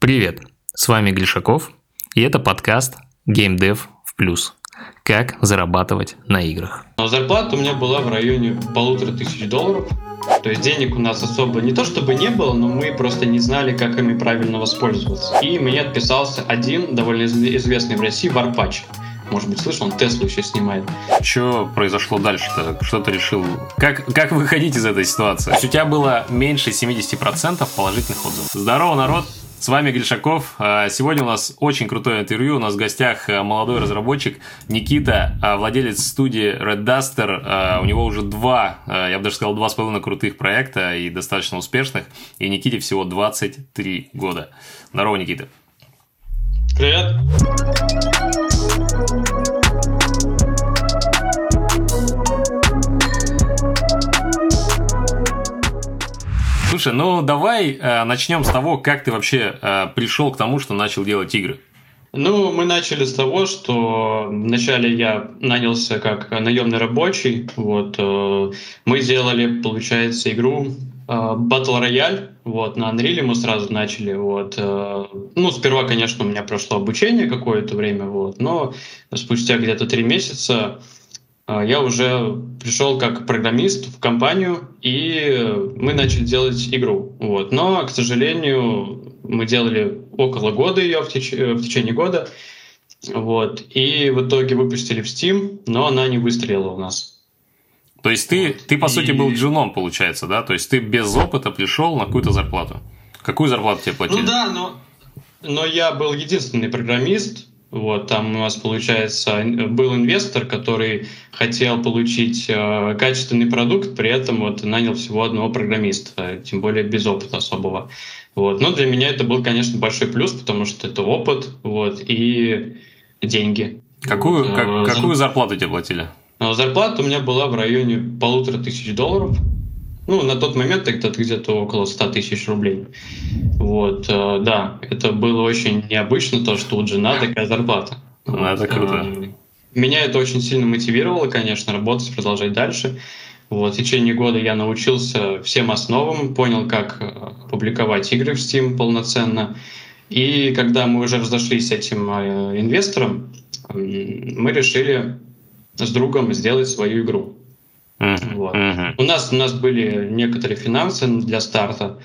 Привет, с вами Глишаков, и это подкаст Game Dev в плюс. Как зарабатывать на играх. Но зарплата у меня была в районе полутора тысяч долларов. То есть денег у нас особо не то чтобы не было, но мы просто не знали, как ими правильно воспользоваться. И мне отписался один довольно известный в России варпач. Может быть, слышал, он Теслу еще снимает. Что произошло дальше-то? Что ты решил? Как, как выходить из этой ситуации? То есть у тебя было меньше 70% положительных отзывов. Здорово, народ! С вами Гришаков. А, сегодня у нас очень крутое интервью. У нас в гостях а, молодой разработчик Никита, а, владелец студии Red Duster. У него уже два, я бы даже сказал, два с половиной крутых проекта и достаточно успешных. И Никите всего 23 года. Здорово, Никита. Привет. Слушай, ну давай э, начнем с того, как ты вообще э, пришел к тому, что начал делать игры. Ну, мы начали с того, что вначале я нанялся как наемный рабочий. Вот, э, мы делали, получается, игру э, Battle Royale. Вот, на Unreal мы сразу начали. Вот, э, ну, сперва, конечно, у меня прошло обучение какое-то время, вот, но спустя где-то три месяца я уже пришел как программист в компанию, и мы начали делать игру. Вот. Но, к сожалению, мы делали около года ее в, теч- в течение года. Вот. И в итоге выпустили в Steam, но она не выстрелила у нас. То есть ты, ты по и... сути, был джуном, получается, да? То есть ты без опыта пришел на какую-то зарплату. Какую зарплату тебе платили? Ну да, но, но я был единственный программист, вот, там у нас, получается, был инвестор, который хотел получить э, качественный продукт, при этом вот нанял всего одного программиста, тем более без опыта особого. Вот. Но для меня это был, конечно, большой плюс, потому что это опыт вот, и деньги. Какую, как, э, какую зарплату тебе платили? Ну, зарплата у меня была в районе полутора тысяч долларов. Ну, на тот момент это где-то около 100 тысяч рублей. Вот, э, да, это было очень необычно, то, что у жена такая зарплата. Ну, это круто. Э, меня это очень сильно мотивировало, конечно, работать, продолжать дальше. Вот, в течение года я научился всем основам, понял, как э, публиковать игры в Steam полноценно. И когда мы уже разошлись с этим инвестором, мы решили с другом сделать свою игру. Вот. У, нас, у нас были некоторые финансы для старта,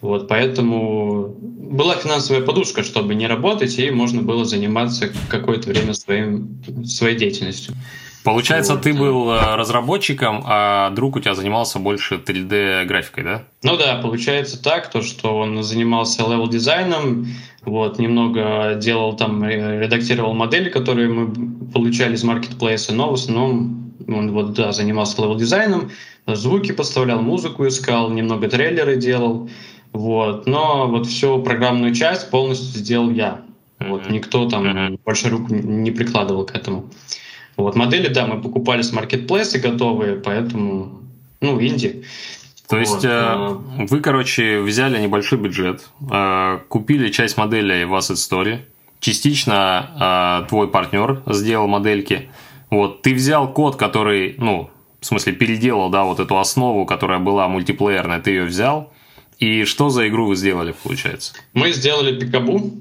вот, поэтому была финансовая подушка, чтобы не работать, и можно было заниматься какое-то время своим, своей деятельностью. Получается, вот. ты был э, разработчиком, а друг у тебя занимался больше 3D-графикой, да? Ну да, получается так, то, что он занимался level-дизайном, вот, немного делал там, редактировал модели, которые мы получали из маркетплейса, но в основном он вот, да, занимался level-дизайном, звуки поставлял, музыку искал, немного трейлеры делал. Вот. Но вот всю программную часть полностью сделал я. Вот. Никто там mm-hmm. больше рук не прикладывал к этому. Вот. Модели, да, мы покупали с маркетплейса готовые, поэтому, ну, инди. То вот. есть э, вы, короче, взяли небольшой бюджет, э, купили часть моделей в Asset Story, частично э, твой партнер сделал модельки, вот, ты взял код, который, ну, в смысле, переделал, да, вот эту основу, которая была мультиплеерная, ты ее взял. И что за игру вы сделали, получается? Мы сделали пикабу.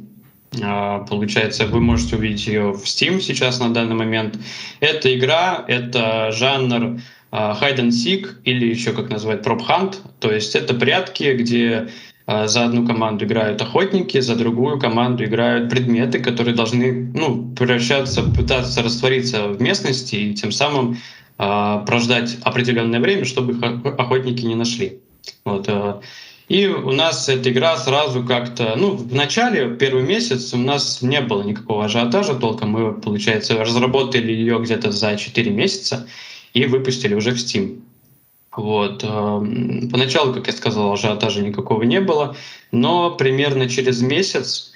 А, получается, вы можете увидеть ее в Steam сейчас на данный момент. Это игра, это жанр а, hide and seek или еще как называют prop hunt. То есть это прятки, где за одну команду играют охотники, за другую команду играют предметы, которые должны ну, превращаться, пытаться раствориться в местности и тем самым э, прождать определенное время, чтобы их охотники не нашли. Вот, э, и у нас эта игра сразу как-то, ну, в начале, первый месяц у нас не было никакого ажиотажа толком. Мы, получается, разработали ее где-то за 4 месяца и выпустили уже в Steam. Вот. Эм, поначалу, как я сказал, ажиотажа никакого не было, но примерно через месяц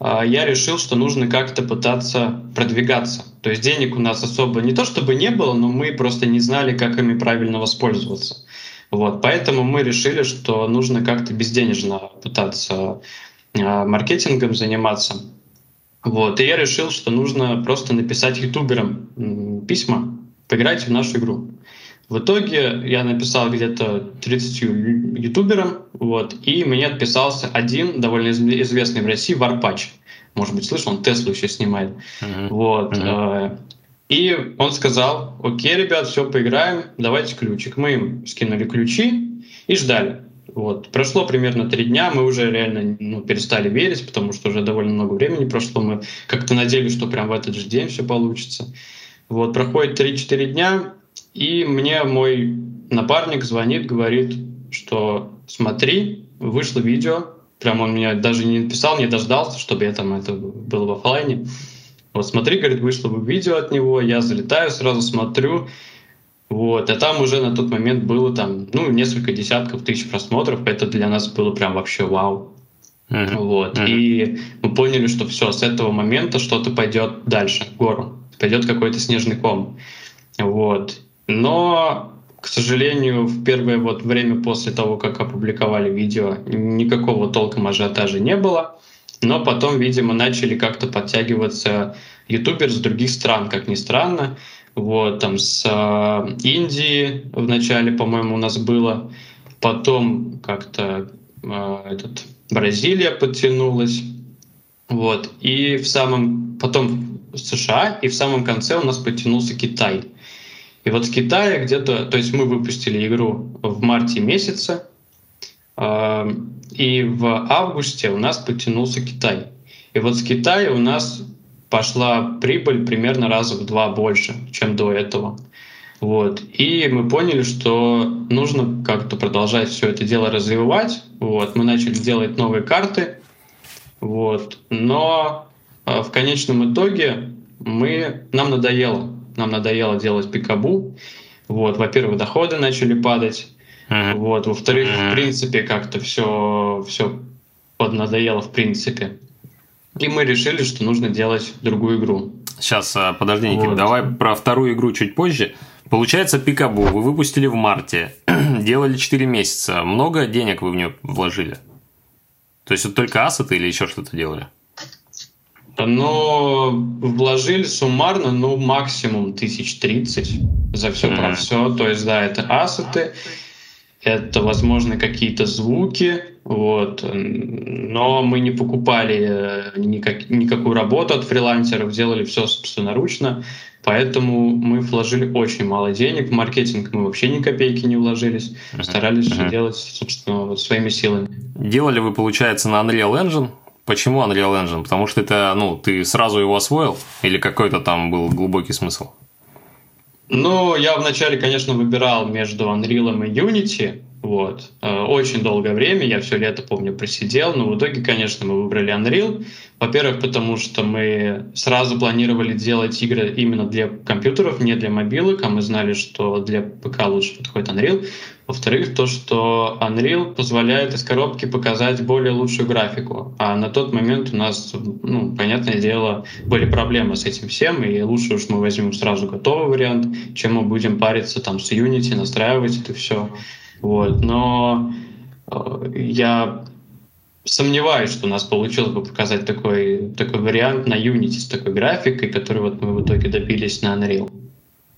э, я решил, что нужно как-то пытаться продвигаться. То есть денег у нас особо не то чтобы не было, но мы просто не знали, как ими правильно воспользоваться. Вот. Поэтому мы решили, что нужно как-то безденежно пытаться э, маркетингом заниматься. Вот. И я решил, что нужно просто написать ютуберам письма, поиграть в нашу игру. В итоге я написал где-то 30 ютуберам, вот, и мне отписался один довольно известный в России Варпач. Может быть, слышал, он Теслу еще снимает. Uh-huh. Вот. Uh-huh. И он сказал, окей, ребят, все, поиграем, давайте ключик. Мы им скинули ключи и ждали. Вот. Прошло примерно три дня, мы уже реально ну, перестали верить, потому что уже довольно много времени прошло. Мы как-то надеялись, что прям в этот же день все получится. Вот, проходит 3-4 дня, и мне мой напарник звонит, говорит, что смотри, вышло видео. Прям он меня даже не написал, не дождался, чтобы я там это было в офлайне. Вот смотри, говорит, вышло видео от него, я залетаю, сразу смотрю, вот, а там уже на тот момент было там, ну, несколько десятков тысяч просмотров, это для нас было прям вообще вау. Uh-huh. Вот, uh-huh. и мы поняли, что все, с этого момента что-то пойдет дальше, в гору, пойдет какой-то снежный ком. Вот, но, к сожалению, в первое вот время после того, как опубликовали видео, никакого толком ажиотажа не было. Но потом, видимо, начали как-то подтягиваться ютуберы с других стран, как ни странно. Вот, там с э, Индии в начале, по-моему, у нас было. Потом как-то э, этот, Бразилия подтянулась. Вот. И в самом... Потом США, и в самом конце у нас подтянулся Китай. И вот с Китая где-то... То есть мы выпустили игру в марте месяце, э, и в августе у нас подтянулся Китай. И вот с Китая у нас пошла прибыль примерно раза в два больше, чем до этого. Вот. И мы поняли, что нужно как-то продолжать все это дело развивать. Вот. Мы начали делать новые карты. Вот. Но э, в конечном итоге мы, нам надоело. Нам надоело делать пикабу. Вот. Во-первых, доходы начали падать. Uh-huh. Вот. Во-вторых, uh-huh. в принципе, как-то все, все поднадоело в принципе. И мы решили, что нужно делать другую игру. Сейчас, а, подожди, Никит, вот. давай про вторую игру чуть позже. Получается, Пикабу вы выпустили в марте, делали 4 месяца. Много денег вы в нее вложили? То есть это только ассеты или еще что-то делали? Но вложили суммарно, ну, максимум тысяч тридцать за все mm-hmm. про все. То есть, да, это ассеты, это, возможно, какие-то звуки, вот. Но мы не покупали э, никак, никакую работу от фрилансеров, делали все собственноручно, поэтому мы вложили очень мало денег. В маркетинг мы вообще ни копейки не вложились, uh-huh. старались uh-huh. все делать, собственно, вот своими силами. Делали вы, получается, на Unreal Engine? Почему Unreal Engine? Потому что это, ну, ты сразу его освоил или какой-то там был глубокий смысл? Ну, я вначале, конечно, выбирал между Unreal и Unity, вот. Э, очень долгое время, я все лето, помню, просидел, но в итоге, конечно, мы выбрали Unreal. Во-первых, потому что мы сразу планировали делать игры именно для компьютеров, не для мобилок, а мы знали, что для ПК лучше подходит Unreal. Во-вторых, то, что Unreal позволяет из коробки показать более лучшую графику. А на тот момент у нас, ну, понятное дело, были проблемы с этим всем, и лучше уж мы возьмем сразу готовый вариант, чем мы будем париться там с Unity, настраивать это все. Вот. Но э, я сомневаюсь, что у нас получилось бы показать такой, такой вариант на Unity с такой графикой, который вот мы в итоге добились на Unreal.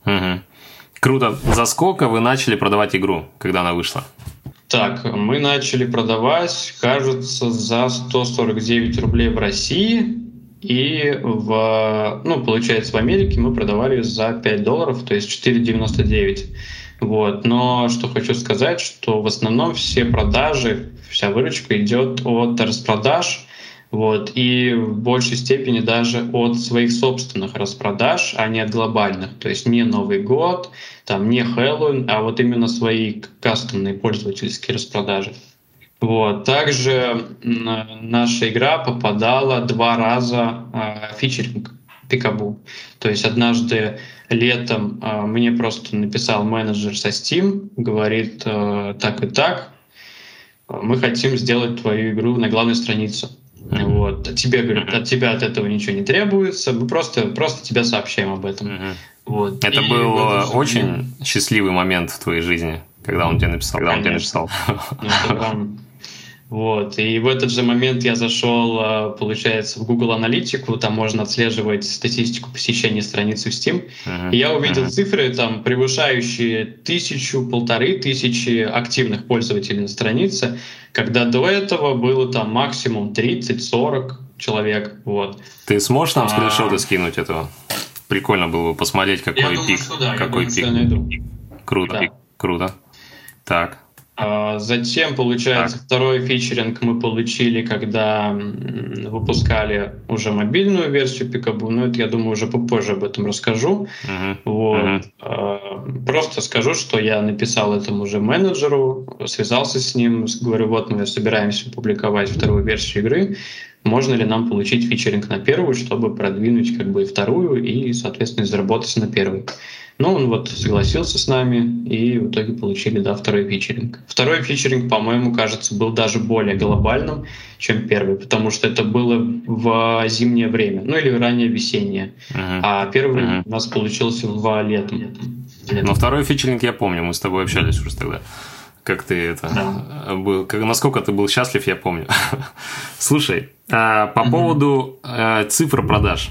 Угу. Круто. За сколько вы начали продавать игру, когда она вышла? Так, мы начали продавать, кажется, за 149 рублей в России, и в, ну, получается, в Америке мы продавали за 5 долларов, то есть 4,99. Вот. Но что хочу сказать, что в основном все продажи, вся выручка идет от распродаж, вот, и в большей степени даже от своих собственных распродаж, а не от глобальных. То есть не Новый год, там не Хэллоуин, а вот именно свои кастомные пользовательские распродажи. Вот. Также наша игра попадала два раза э, фичеринг Пикабу. То есть однажды летом э, мне просто написал менеджер со Steam, говорит э, так и так, мы хотим сделать твою игру на главной странице. Mm-hmm. Вот. От тебе, говорят, от тебя от этого ничего не требуется, мы просто, просто тебя сообщаем об этом. Mm-hmm. Вот. Это и был вот, очень счастливый момент в твоей жизни, когда он тебе написал. Когда Конечно. он тебе написал. Ну, Вот. И в этот же момент я зашел, а, получается, в Google Аналитику, там можно отслеживать статистику посещения страницы в Steam. Uh-huh. И я увидел uh-huh. цифры, там, превышающие тысячу, полторы тысячи активных пользователей на странице, когда до этого было там максимум 30-40 человек. Вот. Ты сможешь нам скриншоты а... скинуть этого? Прикольно было бы посмотреть, какой я пик. Думаю, да, какой пик. Найду. Круто, да. круто. Так. А затем, получается, так. второй фичеринг мы получили, когда выпускали уже мобильную версию Пикабу, но это, я думаю, уже попозже об этом расскажу. Uh-huh. Вот. Uh-huh. Просто скажу, что я написал этому же менеджеру, связался с ним, говорю, вот мы собираемся публиковать вторую версию игры, можно ли нам получить фичеринг на первую, чтобы продвинуть как бы вторую и, соответственно, заработать на первой. Ну, он вот согласился с нами, и в итоге получили, да, второй фичеринг. Второй фичеринг, по-моему, кажется, был даже более глобальным, чем первый, потому что это было в зимнее время, ну или ранее весеннее. Uh-huh. А первый uh-huh. у нас получился в летом. летом. Но второй фичеринг я помню, мы с тобой общались уже тогда. Как ты это да. был, как, насколько ты был счастлив, я помню. Слушай, а, по uh-huh. поводу а, цифр продаж.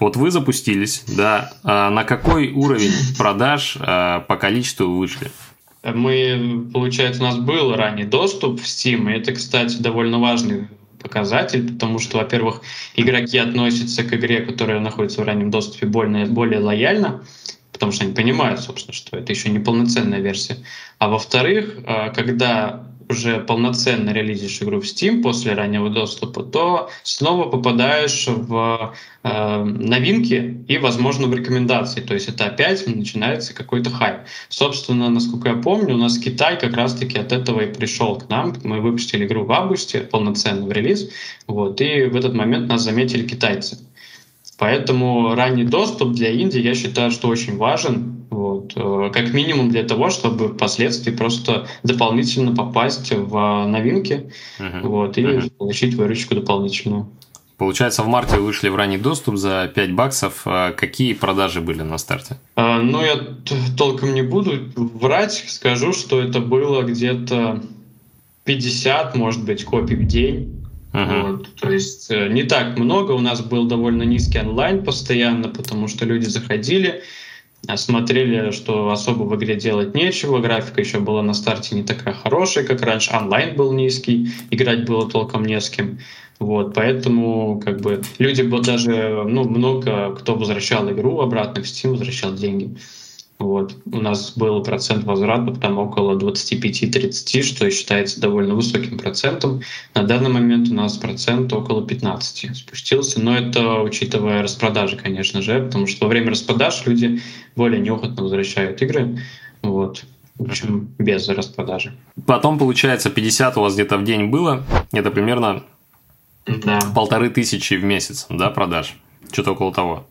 Вот вы запустились, да, а на какой уровень продаж а, по количеству вышли? Мы, получается, у нас был ранний доступ в Steam, и это, кстати, довольно важный показатель, потому что, во-первых, игроки относятся к игре, которая находится в раннем доступе, более, более лояльно, потому что они понимают, собственно, что это еще не полноценная версия. А во-вторых, а, когда уже полноценно релизишь игру в Steam после раннего доступа, то снова попадаешь в э, новинки и, возможно, в рекомендации. То есть это опять начинается какой-то хайп. Собственно, насколько я помню, у нас Китай как раз-таки от этого и пришел к нам. Мы выпустили игру в августе, полноценно в релиз, вот, и в этот момент нас заметили китайцы. Поэтому ранний доступ для Индии, я считаю, что очень важен, вот, э, как минимум для того, чтобы впоследствии просто дополнительно попасть в новинки uh-huh. вот, и uh-huh. получить выручку дополнительную. Получается, в марте вышли в ранний доступ за 5 баксов. А какие продажи были на старте? А, ну, я толком не буду врать. Скажу, что это было где-то 50, может быть, копий в день. Uh-huh. Вот, то есть э, не так много. У нас был довольно низкий онлайн постоянно, потому что люди заходили, смотрели, что особо в игре делать нечего, графика еще была на старте не такая хорошая, как раньше, онлайн был низкий, играть было толком не с кем. Вот, поэтому как бы люди даже, ну, много кто возвращал игру обратно в Steam, возвращал деньги. Вот. У нас был процент возврата там около 25-30, что считается довольно высоким процентом. На данный момент у нас процент около 15 спустился, но это учитывая распродажи, конечно же, потому что во время распродаж люди более неохотно возвращают игры. Вот. В общем, без распродажи. Потом, получается, 50 у вас где-то в день было. Это примерно да. полторы тысячи в месяц, да, продаж? Что-то около того.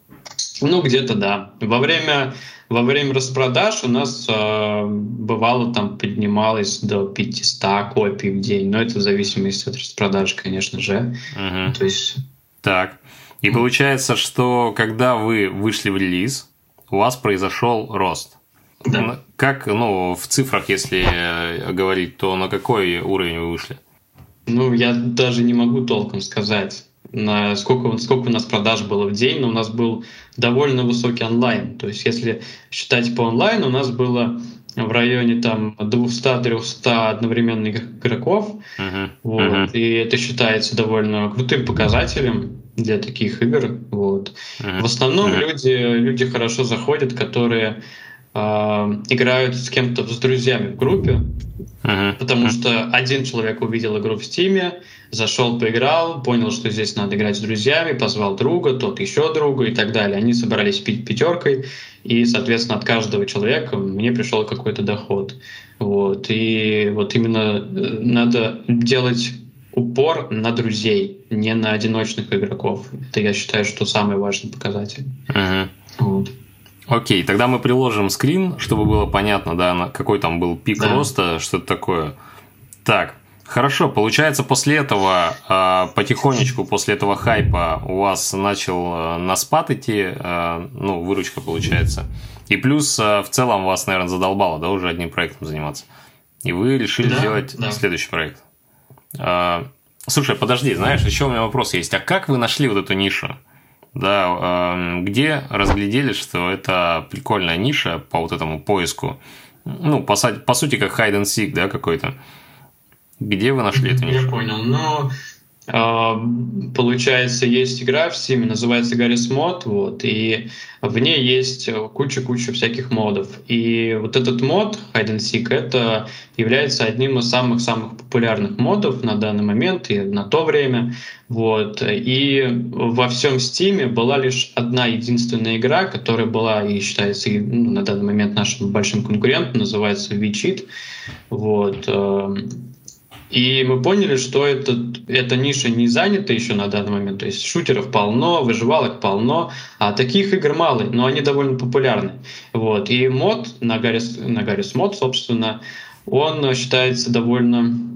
Ну, где-то да. Во время во время распродаж у нас э, бывало там поднималось до 500 копий в день, но это в зависимости от распродаж, конечно же. Угу. То есть... Так. И получается, что когда вы вышли в релиз, у вас произошел рост. Да. Как, ну, в цифрах, если э, говорить, то на какой уровень вы вышли? Ну, я даже не могу толком сказать на сколько, сколько у нас продаж было в день, но у нас был довольно высокий онлайн. То есть если считать по онлайну, у нас было в районе там 200-300 одновременных игроков. Uh-huh. Вот, uh-huh. И это считается довольно крутым показателем для таких игр. Вот. Uh-huh. В основном uh-huh. люди, люди хорошо заходят, которые э, играют с кем-то, с друзьями в группе, uh-huh. потому uh-huh. что один человек увидел игру в Стиме, зашел, поиграл, понял, что здесь надо играть с друзьями, позвал друга, тот еще друга и так далее. Они собрались пить пятеркой, и, соответственно, от каждого человека мне пришел какой-то доход. Вот. И вот именно э, надо делать упор на друзей, не на одиночных игроков. Это, я считаю, что самый важный показатель. Uh-huh. Вот. Окей, тогда мы приложим скрин, чтобы было понятно, да, какой там был пик да. роста, что-то такое. Так, Хорошо, получается, после этого а, потихонечку, после этого хайпа у вас начал а, на спад идти, а, ну, выручка получается. И плюс в целом вас, наверное, задолбало, да, уже одним проектом заниматься. И вы решили да, сделать да. следующий проект. Слушай, подожди, знаешь, еще у меня вопрос есть. А как вы нашли вот эту нишу? Да, где разглядели, что это прикольная ниша по вот этому поиску? Ну, по, по сути, как hide and seek, да, какой-то. Где вы нашли эту нишу? Я понял. Ну, а, получается, есть игра в Steam, называется Garry's Mod, вот, и в ней есть куча-куча всяких модов. И вот этот мод, Hide and Seek, это является одним из самых-самых популярных модов на данный момент и на то время. Вот. И во всем Steam была лишь одна единственная игра, которая была и считается ну, на данный момент нашим большим конкурентом, называется VCheat. Вот. И мы поняли, что это, эта ниша не занята еще на данный момент. То есть шутеров полно, выживалок полно, а таких игр мало, но они довольно популярны. Вот. И мод на Гаррис, на Гаррис мод, собственно, он считается довольно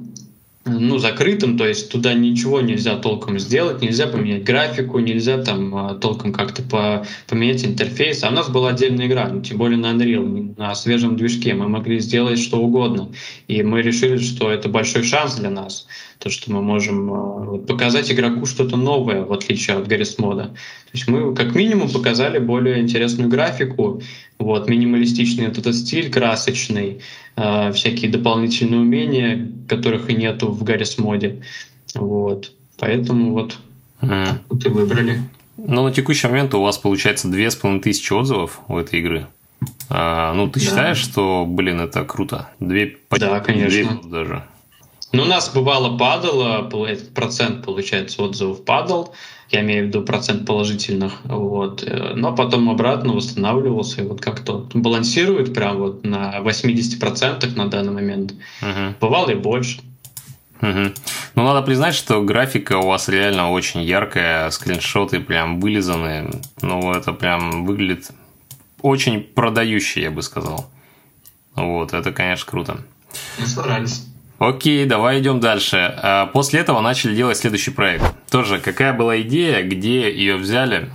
ну, закрытым, то есть туда ничего нельзя толком сделать, нельзя поменять графику, нельзя там а, толком как-то по, поменять интерфейс. А у нас была отдельная игра, ну, тем более на Unreal, на свежем движке. Мы могли сделать что угодно. И мы решили, что это большой шанс для нас, то, что мы можем а, показать игроку что-то новое, в отличие от Гаррис мода. То есть мы как минимум показали более интересную графику, вот, минималистичный этот стиль красочный, э, всякие дополнительные умения, которых и нету в Гаррис моде. Вот. Поэтому вот mm. и выбрали. Ну, на текущий момент у вас получается две с половиной тысячи отзывов у этой игры. А, ну, ты да. считаешь, что, блин, это круто? Две, да, конечно. Две даже. Ну, у нас бывало падало, процент, получается, отзывов падал, я имею в виду процент положительных, вот, э, но потом обратно восстанавливался, и вот как-то балансирует прям вот на 80% на данный момент. Угу. Бывало и больше. Угу. Ну, надо признать, что графика у вас реально очень яркая, скриншоты прям вылизанные. Ну, это прям выглядит очень продающий, я бы сказал. Вот, это, конечно, круто. Мы старались. Окей, давай идем дальше. А, после этого начали делать следующий проект. Тоже, какая была идея, где ее взяли?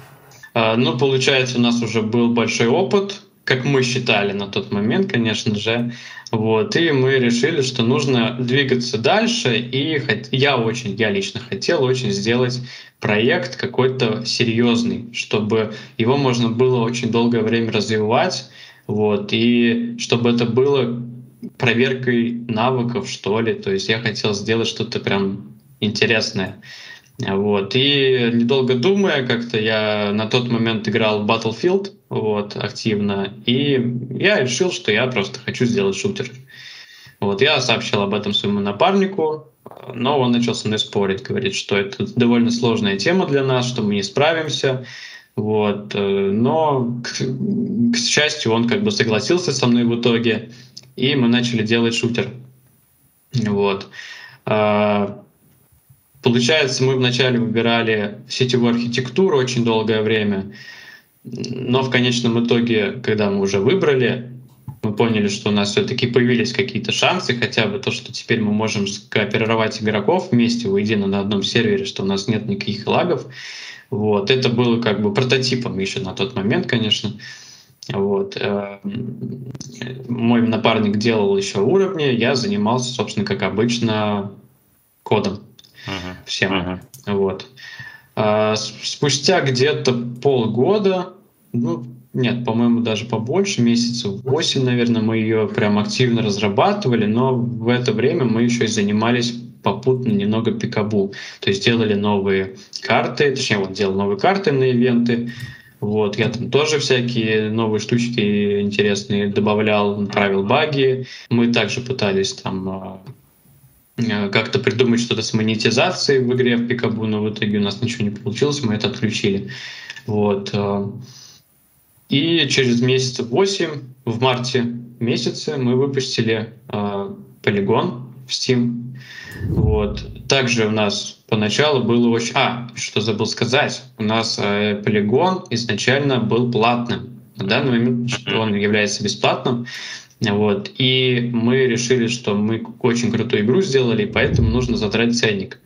А, ну, получается, у нас уже был большой опыт, как мы считали на тот момент, конечно же. Вот, и мы решили, что нужно двигаться дальше, и я очень, я лично хотел очень сделать проект какой-то серьезный, чтобы его можно было очень долгое время развивать, вот, и чтобы это было проверкой навыков, что ли. То есть я хотел сделать что-то прям интересное. Вот. И недолго думая, как-то я на тот момент играл в Battlefield вот, активно, и я решил, что я просто хочу сделать шутер. Вот. Я сообщил об этом своему напарнику, но он начал со мной спорить, говорит, что это довольно сложная тема для нас, что мы не справимся. Вот. Но, к, к счастью, он как бы согласился со мной в итоге и мы начали делать шутер. Вот. А, получается, мы вначале выбирали сетевую архитектуру очень долгое время, но в конечном итоге, когда мы уже выбрали, мы поняли, что у нас все-таки появились какие-то шансы, хотя бы то, что теперь мы можем скооперировать игроков вместе воедино на одном сервере, что у нас нет никаких лагов. Вот. Это было как бы прототипом еще на тот момент, конечно. Вот. Э, мой напарник делал еще уровни, я занимался, собственно, как обычно, кодом uh-huh. всем. Uh-huh. Вот. А, спустя где-то полгода, ну, нет, по-моему, даже побольше, месяцев 8, наверное, мы ее прям активно разрабатывали, но в это время мы еще и занимались попутно немного пикабу. То есть делали новые карты, точнее, вот делал новые карты на ивенты, вот, я там тоже всякие новые штучки интересные добавлял, правил баги. Мы также пытались там а, э, как-то придумать что-то с монетизацией в игре в Пикабу, но в итоге у нас ничего не получилось, мы это отключили. Вот. А. И через месяц 8, в марте месяце, мы выпустили полигон в Steam. Вот. Также у нас поначалу было очень... А, что забыл сказать. У нас э, полигон изначально был платным. На данный момент он является бесплатным. Вот. И мы решили, что мы очень крутую игру сделали, поэтому нужно задрать ценник.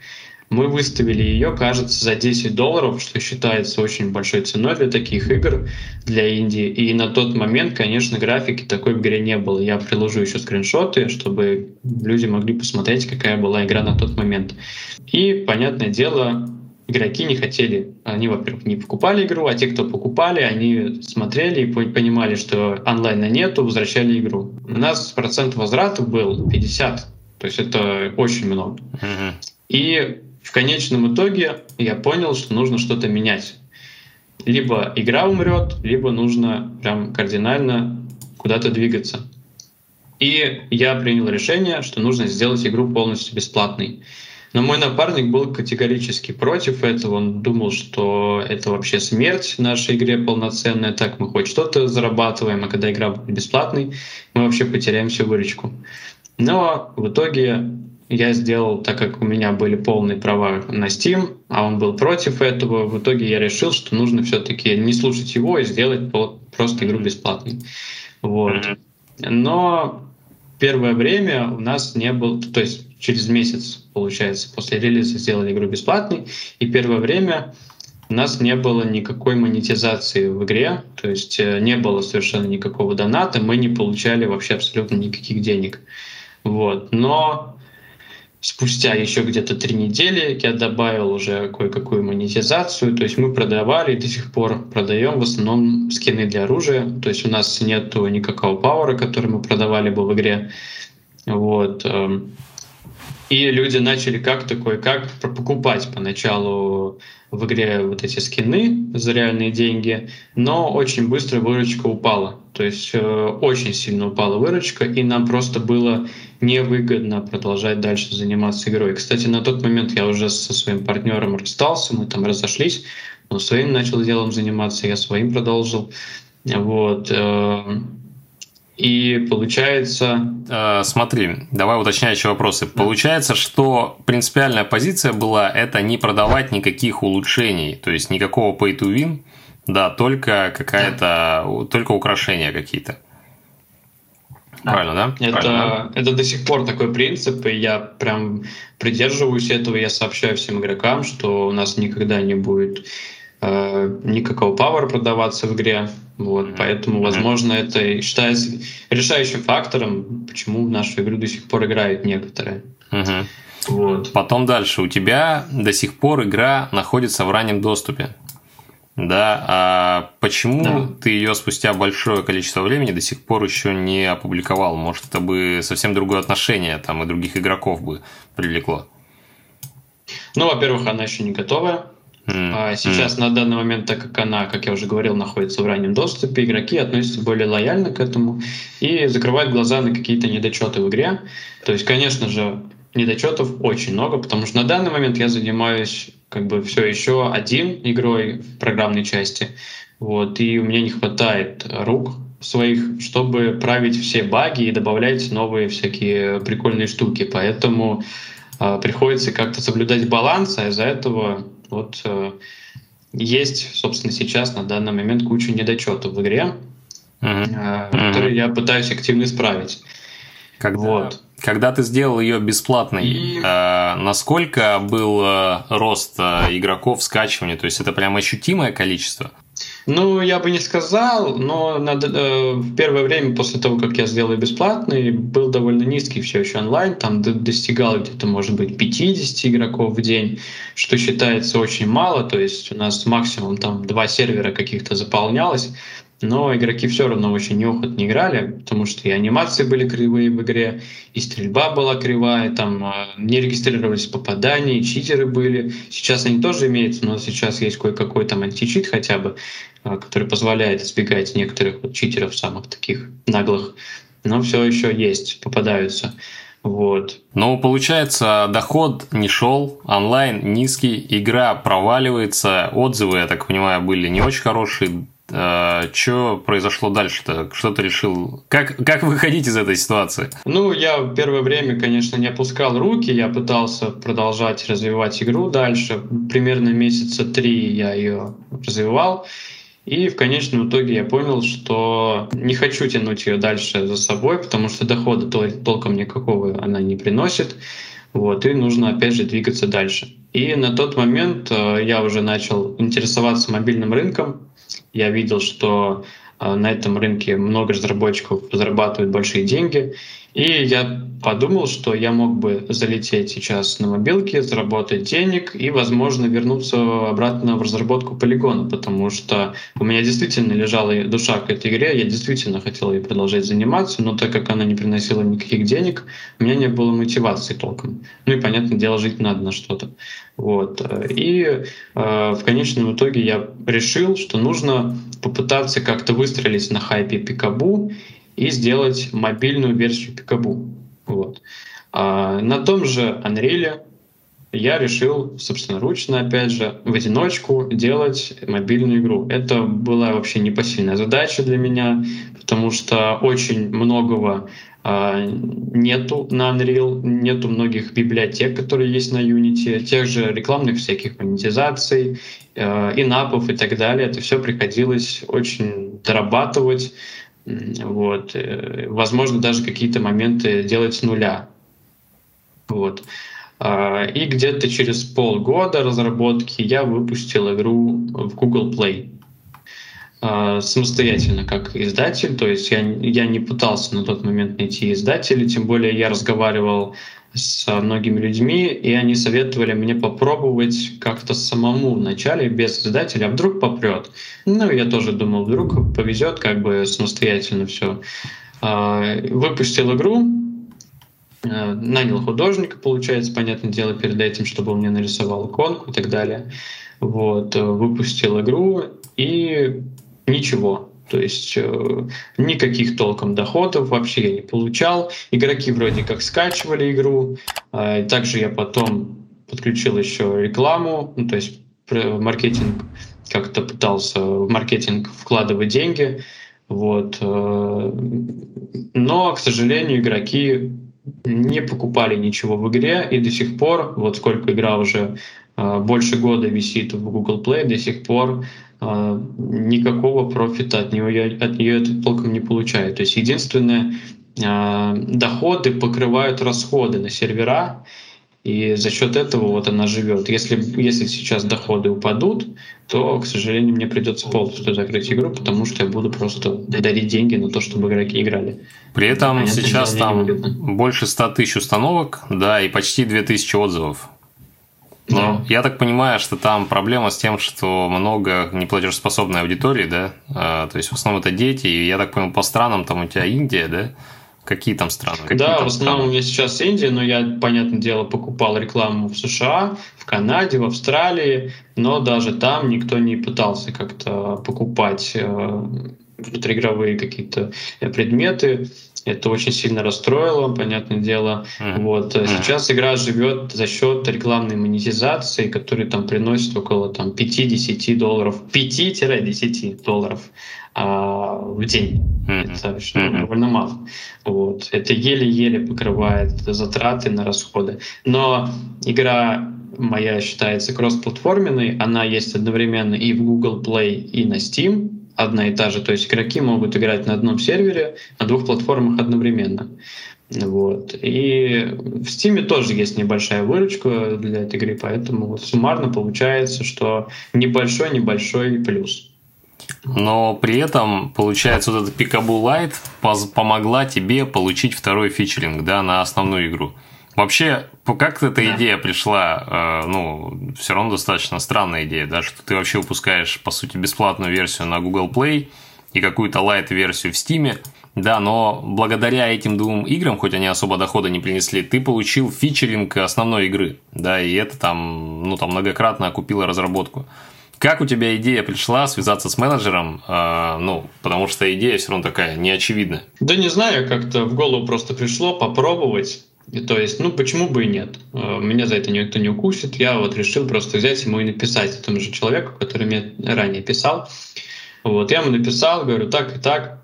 Мы выставили ее, кажется, за 10 долларов, что считается очень большой ценой для таких игр, для Индии. И на тот момент, конечно, графики такой в игре не было. Я приложу еще скриншоты, чтобы люди могли посмотреть, какая была игра на тот момент. И, понятное дело, игроки не хотели. Они, во-первых, не покупали игру, а те, кто покупали, они смотрели и понимали, что онлайна нету, возвращали игру. У нас процент возврата был 50. То есть это очень много. И в конечном итоге я понял, что нужно что-то менять. Либо игра умрет, либо нужно прям кардинально куда-то двигаться. И я принял решение, что нужно сделать игру полностью бесплатной. Но мой напарник был категорически против этого. Он думал, что это вообще смерть нашей игре полноценная. Так мы хоть что-то зарабатываем, а когда игра будет бесплатной, мы вообще потеряем всю выручку. Но в итоге я сделал, так как у меня были полные права на Steam, а он был против этого, в итоге я решил, что нужно все-таки не слушать его и сделать просто игру бесплатной. Вот. Но первое время у нас не было, то есть через месяц, получается, после релиза сделали игру бесплатной, и первое время у нас не было никакой монетизации в игре, то есть э, не было совершенно никакого доната, мы не получали вообще абсолютно никаких денег. Вот. Но Спустя еще где-то три недели я добавил уже кое-какую монетизацию, то есть мы продавали и до сих пор продаем в основном скины для оружия, то есть у нас нету никакого пауэра, который мы продавали бы в игре. Вот. И люди начали как такое, как покупать поначалу в игре вот эти скины за реальные деньги, но очень быстро выручка упала. То есть э, очень сильно упала выручка, и нам просто было невыгодно продолжать дальше заниматься игрой. Кстати, на тот момент я уже со своим партнером расстался, мы там разошлись, он своим начал делом заниматься, я своим продолжил. Вот. Э, и получается... Э, смотри, давай уточняющие вопросы. Да. Получается, что принципиальная позиция была это не продавать никаких улучшений, то есть никакого pay to win, да, только какая-то, да. только украшения какие-то. Да. Правильно, да? Это, Правильно. это до сих пор такой принцип, и я прям придерживаюсь этого, я сообщаю всем игрокам, что у нас никогда не будет э, никакого пауэра продаваться в игре, вот, mm-hmm. поэтому, возможно, это считается решающим фактором, почему в нашу игру до сих пор играют некоторые. Mm-hmm. Вот. Потом дальше. У тебя до сих пор игра находится в раннем доступе. Да, а почему да. ты ее спустя большое количество времени до сих пор еще не опубликовал? Может, это бы совсем другое отношение там и других игроков бы привлекло? Ну, во-первых, она еще не готовая. Mm. Сейчас на данный момент, так как она, как я уже говорил, находится в раннем доступе, игроки относятся более лояльно к этому и закрывают глаза на какие-то недочеты в игре. То есть, конечно же, недочетов очень много, потому что на данный момент я занимаюсь как бы все еще один игрой в программной части, вот, и у меня не хватает рук своих, чтобы править все баги и добавлять новые всякие прикольные штуки, поэтому э, приходится как-то соблюдать баланс, а из-за этого вот э, есть, собственно, сейчас на данный момент куча недочетов в игре, э, которые я пытаюсь активно исправить. Когда, вот. когда ты сделал ее бесплатной, И... э, насколько был э, рост э, игроков, скачивания? То есть это прям ощутимое количество? Ну, я бы не сказал, но надо, э, в первое время после того, как я сделал бесплатный, был довольно низкий все еще онлайн, там достигал где-то, может быть, 50 игроков в день, что считается очень мало, то есть у нас максимум там два сервера каких-то заполнялось, но игроки все равно очень неохотно играли, потому что и анимации были кривые в игре, и стрельба была кривая, там э, не регистрировались попадания, и читеры были. Сейчас они тоже имеются, но сейчас есть кое-какой там античит хотя бы, э, который позволяет избегать некоторых вот читеров самых таких наглых, но все еще есть, попадаются. Вот. Ну, получается, доход не шел, онлайн низкий, игра проваливается, отзывы, я так понимаю, были не очень хорошие, а, что произошло дальше-то? Что ты решил? Как, как выходить из этой ситуации? Ну, я в первое время, конечно, не опускал руки, я пытался продолжать развивать игру дальше. Примерно месяца три я ее развивал. И в конечном итоге я понял, что не хочу тянуть ее дальше за собой, потому что дохода толком никакого она не приносит. Вот, и нужно опять же двигаться дальше. И на тот момент э, я уже начал интересоваться мобильным рынком. Я видел, что э, на этом рынке много разработчиков зарабатывают большие деньги. И я подумал, что я мог бы залететь сейчас на мобилке, заработать денег и, возможно, вернуться обратно в разработку полигона, потому что у меня действительно лежала душа к этой игре, я действительно хотел ей продолжать заниматься, но так как она не приносила никаких денег, у меня не было мотивации толком. Ну и, понятное дело, жить надо на что-то. Вот. И э, в конечном итоге я решил, что нужно попытаться как-то выстрелить на хайпе Пикабу и сделать мобильную версию Пикабу. Вот. А на том же Unreal я решил собственноручно, опять же, в одиночку делать мобильную игру. Это была вообще непосильная задача для меня, потому что очень многого а, нету на Unreal, нету многих библиотек, которые есть на Unity, тех же рекламных всяких монетизаций, э, инапов и так далее. Это все приходилось очень дорабатывать, вот. Э, возможно, даже какие-то моменты делать с нуля. Вот. А, и где-то через полгода разработки я выпустил игру в Google Play а, самостоятельно как издатель, то есть я, я не пытался на тот момент найти издателя, тем более я разговаривал с многими людьми, и они советовали мне попробовать как-то самому вначале, без издателя, а вдруг попрет. Ну, я тоже думал, вдруг повезет, как бы самостоятельно все. А, выпустил игру, а, нанял художника, получается, понятное дело, перед этим, чтобы он мне нарисовал иконку и так далее. Вот, выпустил игру, и ничего. То есть э, никаких толком доходов вообще я не получал. Игроки вроде как скачивали игру. Э, также я потом подключил еще рекламу, ну, то есть маркетинг как-то пытался в маркетинг вкладывать деньги. Вот. Э, но, к сожалению, игроки не покупали ничего в игре, и до сих пор, вот сколько игра уже э, больше года висит в Google Play, до сих пор никакого профита от нее, от нее это толком не получает. То есть единственное, а, доходы покрывают расходы на сервера, и за счет этого вот она живет. Если, если сейчас доходы упадут, то, к сожалению, мне придется полностью закрыть игру, потому что я буду просто дарить деньги на то, чтобы игроки играли. При этом Понятно, сейчас там больше 100 тысяч установок, да, и почти 2000 отзывов. Но да. я так понимаю, что там проблема с тем, что много неплатежеспособной аудитории, да? А, то есть в основном это дети, и я так понял, по странам там у тебя Индия, да? Какие там страны? Какие да, там в основном страны? у меня сейчас Индия, но я, понятное дело, покупал рекламу в США, в Канаде, в Австралии, но даже там никто не пытался как-то покупать э, внутриигровые какие-то предметы. Это очень сильно расстроило, понятное дело. Mm-hmm. Вот mm-hmm. сейчас игра живет за счет рекламной монетизации, которая там приносит около там 5-10 долларов, 5-10 долларов а, в день. Mm-hmm. Это что, mm-hmm. довольно мало. Вот. Это еле-еле покрывает затраты на расходы. Но игра моя считается кроссплатформенной, она есть одновременно и в Google Play, и на Steam одна и та же. То есть игроки могут играть на одном сервере, на двух платформах одновременно. Вот. И в Steam тоже есть небольшая выручка для этой игры, поэтому вот суммарно получается, что небольшой-небольшой плюс. Но при этом, получается, вот эта Picaboo Lite помогла тебе получить второй фичеринг да, на основную игру. Вообще, как эта да. идея пришла? Э, ну, все равно достаточно странная идея, да, что ты вообще выпускаешь, по сути, бесплатную версию на Google Play и какую-то лайт-версию в Steam. Да, но благодаря этим двум играм, хоть они особо дохода не принесли, ты получил фичеринг основной игры, да, и это там, ну, там многократно окупило разработку. Как у тебя идея пришла связаться с менеджером? Э, ну, потому что идея все равно такая неочевидная. Да не знаю, как-то в голову просто пришло попробовать. И то есть, ну почему бы и нет? Э, меня за это никто не укусит. Я вот решил просто взять ему и написать этому же человеку, который мне ранее писал. Вот, я ему написал, говорю, так и так,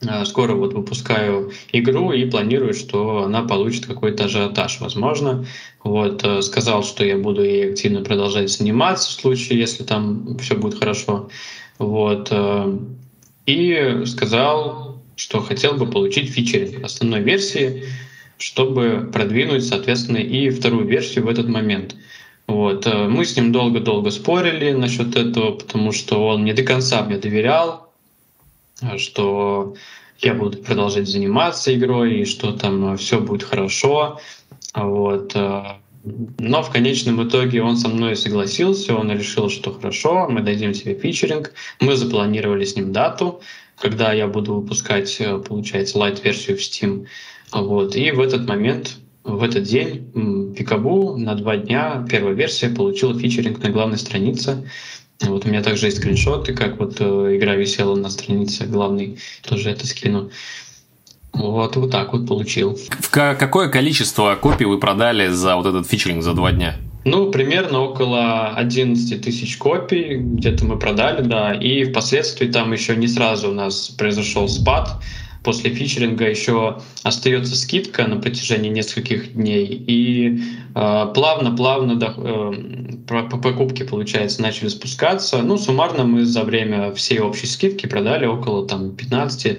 э, скоро вот выпускаю игру и планирую, что она получит какой-то ажиотаж, возможно. Вот, э, сказал, что я буду ей активно продолжать заниматься в случае, если там все будет хорошо. Вот, и сказал, что хотел бы получить фичеринг основной версии, чтобы продвинуть, соответственно, и вторую версию в этот момент. Вот. Э, мы с ним долго-долго спорили насчет этого, потому что он не до конца мне доверял, что я буду продолжать заниматься игрой и что там все будет хорошо. Вот. Но в конечном итоге он со мной согласился, он решил, что хорошо, мы дадим тебе фичеринг. Мы запланировали с ним дату, когда я буду выпускать, э, получается, лайт-версию в Steam. Вот. И в этот момент, в этот день Пикабу на два дня первая версия получила фичеринг на главной странице. Вот у меня также есть скриншоты, как вот э, игра висела на странице главной, тоже это скину. Вот, вот так вот получил. В какое количество копий вы продали за вот этот фичеринг за два дня? Ну, примерно около 11 тысяч копий где-то мы продали, да. И впоследствии там еще не сразу у нас произошел спад после фичеринга еще остается скидка на протяжении нескольких дней, и плавно-плавно э, э, по покупке, получается, начали спускаться. Ну, суммарно мы за время всей общей скидки продали около там 15,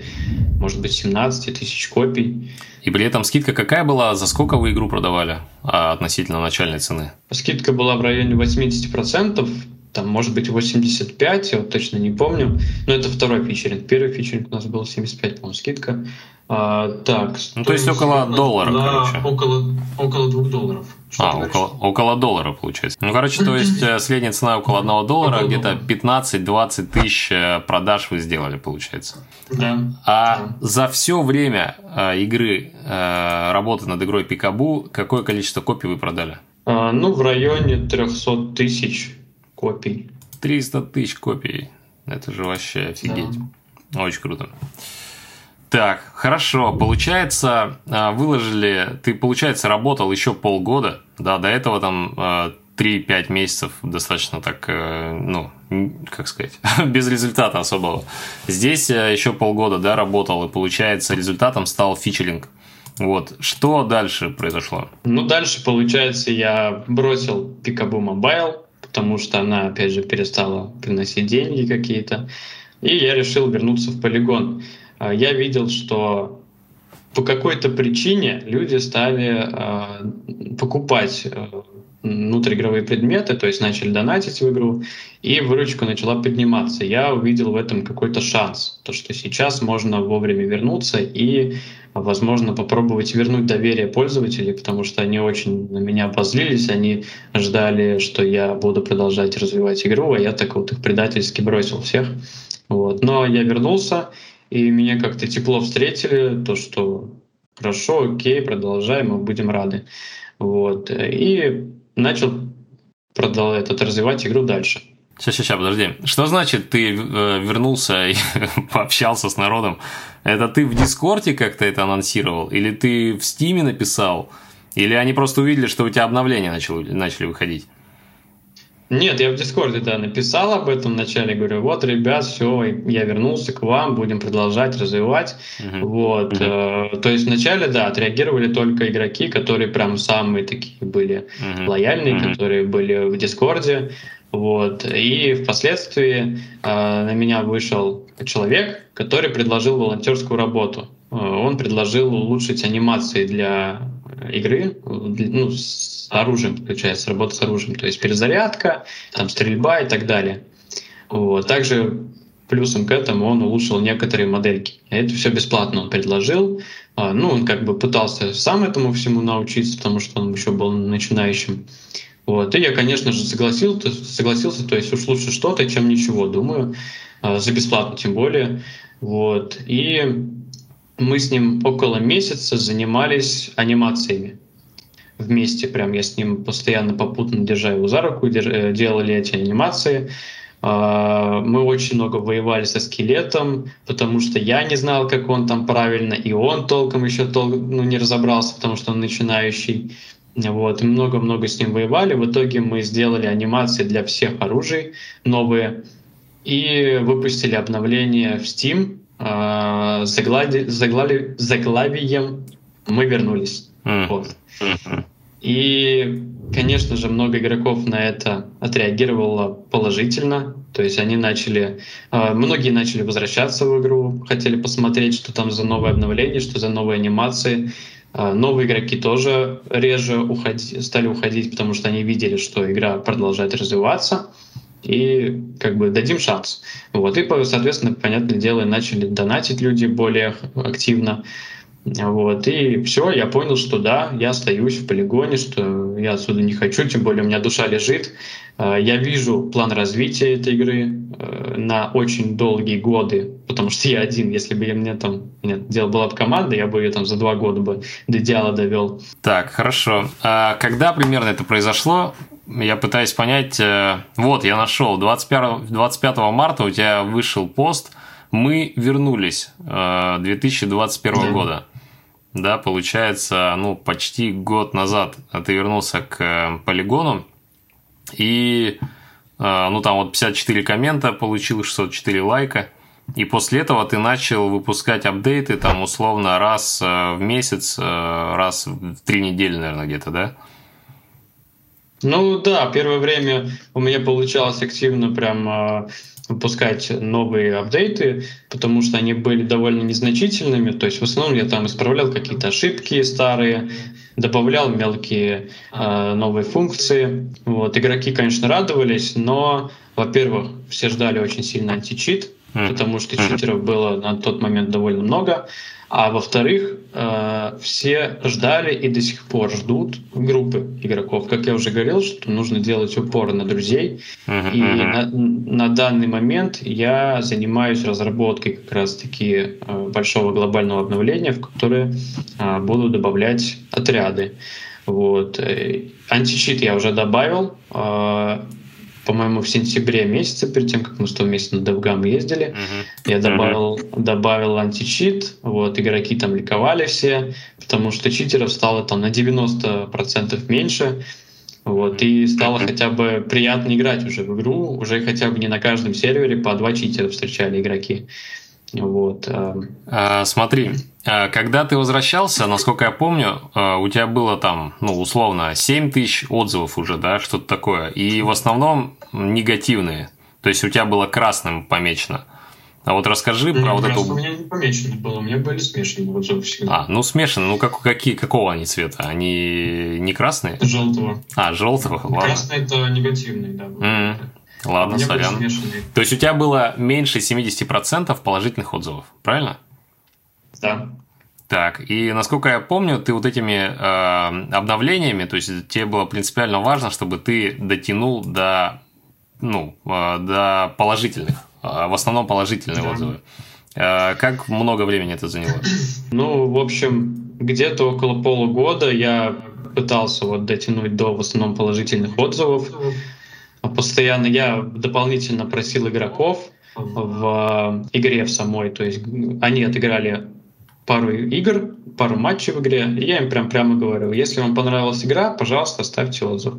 может быть, 17 тысяч копий. И при этом скидка какая была? За сколько вы игру продавали а, относительно начальной цены? Скидка была в районе 80%, там, может быть, 85, я вот точно не помню. Но это второй фичеринг. Первый фичеринг у нас был 75, по-моему, скидка. А, так. Ну, то есть около доллара, да, короче. Около, около двух долларов. А, около, около доллара, получается. Ну, короче, то есть э, средняя цена около одного доллара, где-то 15-20 тысяч э, продаж вы сделали, получается. Да. А за все время э, игры, работы над игрой Пикабу, какое количество копий вы продали? А, ну, в районе 300 тысяч копий. 300 тысяч копий. Это же вообще офигеть. Да. Очень круто. Так, хорошо. Получается, а, выложили, ты, получается, работал еще полгода, да, до этого там 3-5 а, месяцев достаточно так, э, ну, как сказать, без результата особого. Здесь э, еще полгода, да, работал, и получается, результатом стал фичеринг. Вот. Что дальше произошло? Ну, дальше, получается, я бросил Picaboo Mobile, потому что она, опять же, перестала приносить деньги какие-то. И я решил вернуться в полигон. А, я видел, что по какой-то причине люди стали э, покупать э, внутриигровые предметы, то есть начали донатить в игру, и выручка начала подниматься. Я увидел в этом какой-то шанс, то что сейчас можно вовремя вернуться и, возможно, попробовать вернуть доверие пользователей, потому что они очень на меня позлились, они ждали, что я буду продолжать развивать игру, а я так вот их предательски бросил всех. Вот. Но я вернулся, и меня как-то тепло встретили, то, что хорошо, окей, продолжаем, мы будем рады. Вот. И начал продолжать этот, развивать игру дальше. Сейчас, сейчас, сейчас, подожди. Что значит ты э, вернулся и пообщался с народом? Это ты в Дискорде как-то это анонсировал? Или ты в Стиме написал? Или они просто увидели, что у тебя обновления начали, начали выходить? Нет, я в Дискорде, да, написал об этом вначале, говорю, вот, ребят, все, я вернулся к вам, будем продолжать развивать. Uh-huh. Вот, uh-huh. Э, то есть вначале, да, отреагировали только игроки, которые прям самые такие были uh-huh. лояльные, uh-huh. которые были в Дискорде. Вот, и впоследствии э, на меня вышел человек, который предложил волонтерскую работу. Э, он предложил улучшить анимации для игры, ну, с оружием, включается, работа с оружием, то есть перезарядка, там стрельба и так далее. Вот. Также плюсом к этому он улучшил некоторые модельки. Это все бесплатно он предложил. А, ну, он как бы пытался сам этому всему научиться, потому что он еще был начинающим. Вот. И я, конечно же, согласился, согласился, то есть уж лучше что-то, чем ничего, думаю, а, за бесплатно тем более. Вот. И мы с ним около месяца занимались анимациями вместе. Прям я с ним постоянно попутно держа его за руку, э, делали эти анимации. А, мы очень много воевали со скелетом, потому что я не знал, как он там правильно, и он толком еще тол ну, не разобрался, потому что он начинающий. Вот, много-много с ним воевали. В итоге мы сделали анимации для всех оружий новые и выпустили обновление в Steam, э, заглади, заглали, заглавием мы вернулись. Mm. Вот. И, конечно же, много игроков на это отреагировало положительно. То есть они начали, э, многие начали возвращаться в игру, хотели посмотреть, что там за новое обновление, что за новые анимации. Новые игроки тоже реже уходи, стали уходить, потому что они видели, что игра продолжает развиваться и как бы дадим шанс. Вот. И, соответственно, понятное дело, начали донатить люди более активно. Вот, и все, я понял, что да, я остаюсь в полигоне, что я отсюда не хочу, тем более у меня душа лежит. А, я вижу план развития этой игры э, на очень долгие годы, потому что я один, если бы мне там, нет, дело была бы команда, я бы ее там за два года бы до идеала довел. Так, хорошо. А когда примерно это произошло? Я пытаюсь понять. Э, вот, я нашел. 25, 25 марта у тебя вышел пост. Мы вернулись 2021 э, года да, получается, ну, почти год назад ты вернулся к э, полигону, и, ну, там вот 54 коммента получил, 604 лайка, и после этого ты начал выпускать апдейты, там, условно, раз в месяц, раз в три недели, наверное, где-то, да? Ну да, первое время у меня получалось активно прям выпускать новые апдейты, потому что они были довольно незначительными. То есть в основном я там исправлял какие-то ошибки старые, добавлял мелкие э, новые функции. Вот. Игроки, конечно, радовались, но, во-первых, все ждали очень сильно античит, потому что читеров было на тот момент довольно много. А во-вторых, э, все ждали и до сих пор ждут группы игроков. Как я уже говорил, что нужно делать упор на друзей. Uh-huh. И на, на данный момент я занимаюсь разработкой как раз-таки э, большого глобального обновления, в которое э, буду добавлять отряды. Вот. Античит я уже добавил по-моему, в сентябре месяце, перед тем, как мы с тобой вместе на DevGam ездили, uh-huh. я добавил, uh-huh. добавил античит, вот, игроки там ликовали все, потому что читеров стало там на 90% меньше, вот, и стало uh-huh. хотя бы приятно играть уже в игру, уже хотя бы не на каждом сервере по два читера встречали игроки. Вот. Эм. А, смотри, а когда ты возвращался, насколько я помню, а, у тебя было там, ну, условно, 7 тысяч отзывов уже, да, что-то такое. И в основном негативные. То есть у тебя было красным помечено. А вот расскажи ну, про вот эту... У меня не помечено было, у меня были смешанные отзывы всегда. А, ну смешанные, ну как, какие, какого они цвета? Они не красные? Желтого. А, желтого, ладно. Красный это негативный, да. Mm-hmm. Ладно, сорян. То есть у тебя было меньше 70% положительных отзывов, правильно? Да. Так, и насколько я помню, ты вот этими э, обновлениями, то есть тебе было принципиально важно, чтобы ты дотянул до, ну, э, до положительных, э, в основном положительные да. отзывы. Э, как много времени это заняло? Ну, в общем, где-то около полугода я пытался вот дотянуть до в основном положительных отзывов. Постоянно я дополнительно просил игроков в игре в самой, то есть они отыграли пару игр, пару матчей в игре, и я им прям прямо говорю, если вам понравилась игра, пожалуйста, оставьте отзыв.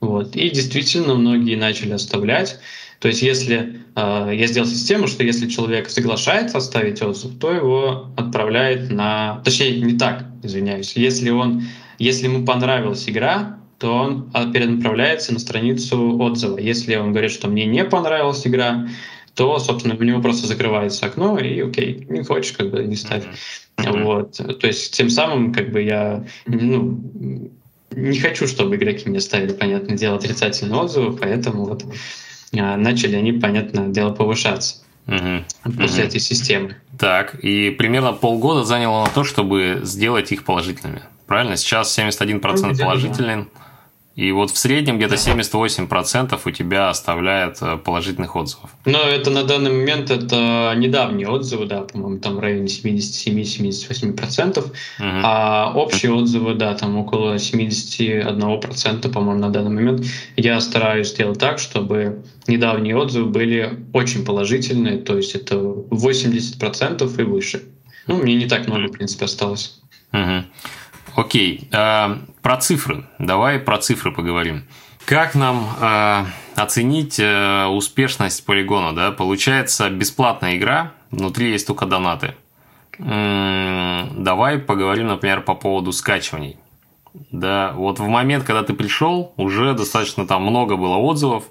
Вот. И действительно многие начали оставлять. То есть если э, я сделал систему, что если человек соглашается оставить отзыв, то его отправляет на... Точнее, не так, извиняюсь. Если, он, если ему понравилась игра, то он а, перенаправляется на страницу отзыва. Если он говорит, что мне не понравилась игра, то, собственно, у него просто закрывается окно, и окей, не хочешь, как бы не ставь. Mm-hmm. Вот. То есть тем самым, как бы я ну, не хочу, чтобы игроки мне ставили, понятное дело, отрицательные отзывы, поэтому вот а, начали они, понятное дело, повышаться. Угу. После угу. этой системы. Так, и примерно полгода заняло на то, чтобы сделать их положительными. Правильно? Сейчас 71% ну, положительный. Да. И вот в среднем где-то 78% у тебя оставляет э, положительных отзывов. Но это на данный момент это недавние отзывы, да, по-моему, там в районе 77-78%. Угу. А общие отзывы, да, там около 71%, по-моему, на данный момент. Я стараюсь сделать так, чтобы недавние отзывы были очень положительные, то есть это 80% и выше. Ну, мне не так много, в принципе, осталось. Угу. Окей, э, про цифры. Давай про цифры поговорим. Как нам э, оценить э, успешность полигона? Да? Получается бесплатная игра, внутри есть только донаты. М-м, давай поговорим, например, по поводу скачиваний. Да, вот в момент, когда ты пришел, уже достаточно там много было отзывов.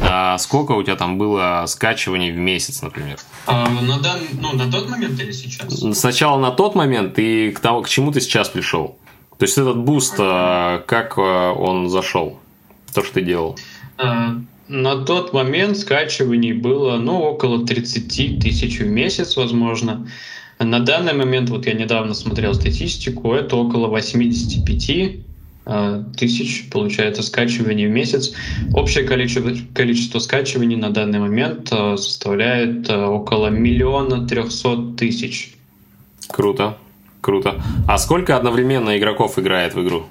А сколько у тебя там было скачиваний в месяц, например? А, на, дан... ну, на тот момент или сейчас? Сначала на тот момент и к, тому, к чему ты сейчас пришел? То есть этот буст, а, как а, он зашел? То, что ты делал? А, на тот момент скачиваний было ну, около 30 тысяч в месяц, возможно. На данный момент, вот я недавно смотрел статистику, это около 85 э, тысяч, получается, скачиваний в месяц. Общее количество, количество скачиваний на данный момент э, составляет э, около миллиона трехсот тысяч. Круто, круто. А сколько одновременно игроков играет в игру?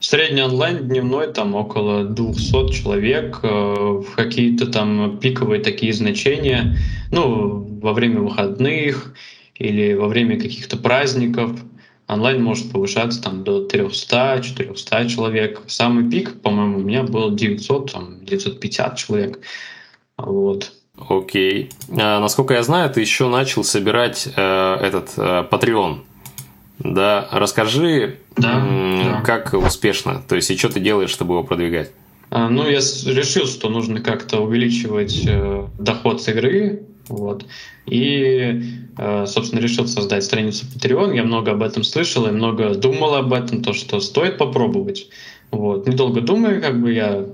Средний онлайн дневной там около 200 человек, в какие-то там пиковые такие значения, ну, во время выходных или во время каких-то праздников онлайн может повышаться там до 300-400 человек. Самый пик, по-моему, у меня был 900, там, 950 человек. Вот. Окей. А, насколько я знаю, ты еще начал собирать э, этот э, Patreon. Да, расскажи, да, да. как успешно, то есть и что ты делаешь, чтобы его продвигать? А, ну, я решил, что нужно как-то увеличивать э, доход с игры, вот. И, э, собственно, решил создать страницу Patreon. Я много об этом слышал и много думал об этом, то, что стоит попробовать. Вот. Недолго думая, как бы я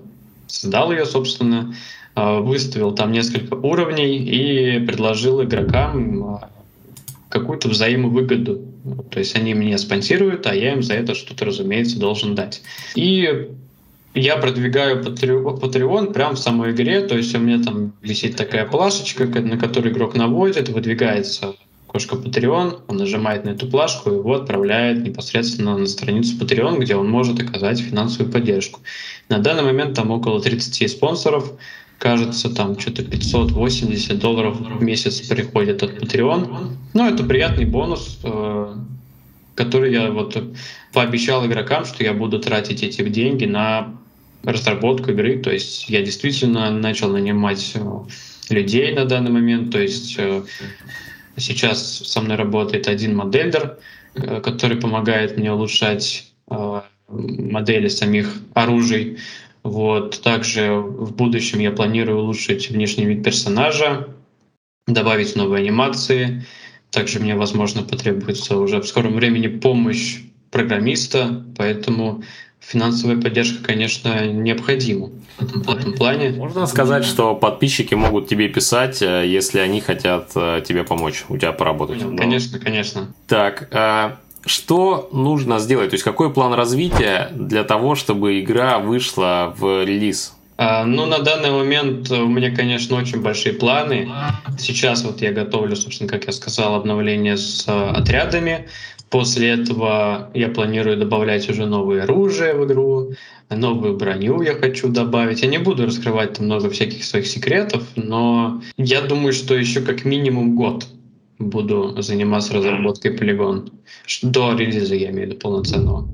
создал ее, собственно, э, выставил там несколько уровней и предложил игрокам э, какую-то взаимовыгоду. То есть они меня спонсируют, а я им за это что-то, разумеется, должен дать. И я продвигаю Patreon прямо в самой игре, то есть у меня там висит такая плашечка, на которую игрок наводит, выдвигается окошко Patreon, он нажимает на эту плашку его отправляет непосредственно на страницу Patreon, где он может оказать финансовую поддержку. На данный момент там около 30 спонсоров, кажется, там что-то 580 долларов в месяц приходит от Patreon. Ну, это приятный бонус, э, который я вот пообещал игрокам, что я буду тратить эти деньги на разработку игры. То есть я действительно начал нанимать э, людей на данный момент. То есть э, сейчас со мной работает один модельдер, э, который помогает мне улучшать модели самих оружий. Вот. Также в будущем я планирую улучшить внешний вид персонажа, добавить новые анимации. Также мне, возможно, потребуется уже в скором времени помощь программиста, поэтому финансовая поддержка, конечно, необходима в этом, в этом плане. Можно сказать, что подписчики могут тебе писать, э, если они хотят э, тебе помочь, у тебя поработать. Понял, конечно, конечно. Так, а что нужно сделать? То есть какой план развития для того, чтобы игра вышла в релиз? А, ну, на данный момент у меня, конечно, очень большие планы. Сейчас вот я готовлю, собственно, как я сказал, обновление с э, отрядами. После этого я планирую добавлять уже новое оружие в игру, новую броню я хочу добавить. Я не буду раскрывать там много всяких своих секретов, но я думаю, что еще как минимум год буду заниматься разработкой полигон. До релиза, я имею в виду, полноценного.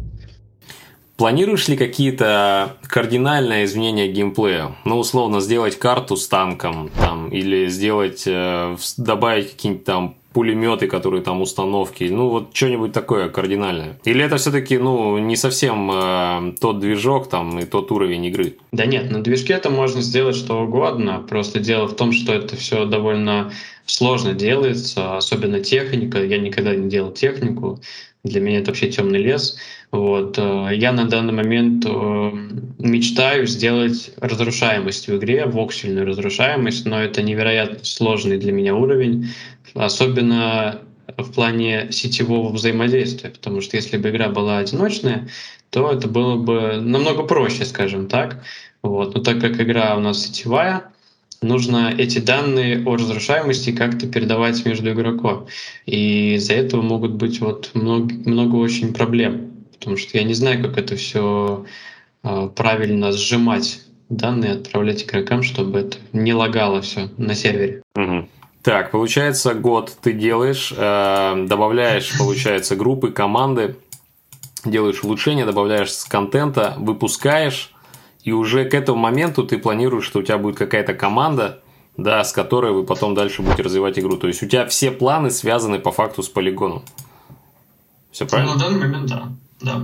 Планируешь ли какие-то кардинальные изменения геймплея? Ну, условно, сделать карту с танком, там, или сделать, э, добавить какие-нибудь там пулеметы, которые там установки, ну вот что-нибудь такое кардинальное. Или это все-таки, ну, не совсем э, тот движок там и тот уровень игры? Да нет, на движке это можно сделать что угодно. Просто дело в том, что это все довольно сложно делается, особенно техника. Я никогда не делал технику. Для меня это вообще темный лес. Вот. Э, я на данный момент э, мечтаю сделать разрушаемость в игре, воксельную разрушаемость, но это невероятно сложный для меня уровень, особенно в плане сетевого взаимодействия, потому что если бы игра была одиночная, то это было бы намного проще, скажем так. Вот. Но так как игра у нас сетевая, нужно эти данные о разрушаемости как-то передавать между игроком. И из-за этого могут быть вот много, много очень проблем. Потому что я не знаю, как это все э, правильно сжимать данные, отправлять игрокам, чтобы это не лагало все на сервере. Угу. Так, получается, год ты делаешь, э, добавляешь, получается, группы, команды, делаешь улучшения, добавляешь с контента, выпускаешь, и уже к этому моменту ты планируешь, что у тебя будет какая-то команда, да, с которой вы потом дальше будете развивать игру. То есть у тебя все планы связаны по факту с полигоном. Все правильно? Ну, на данный момент, да. да.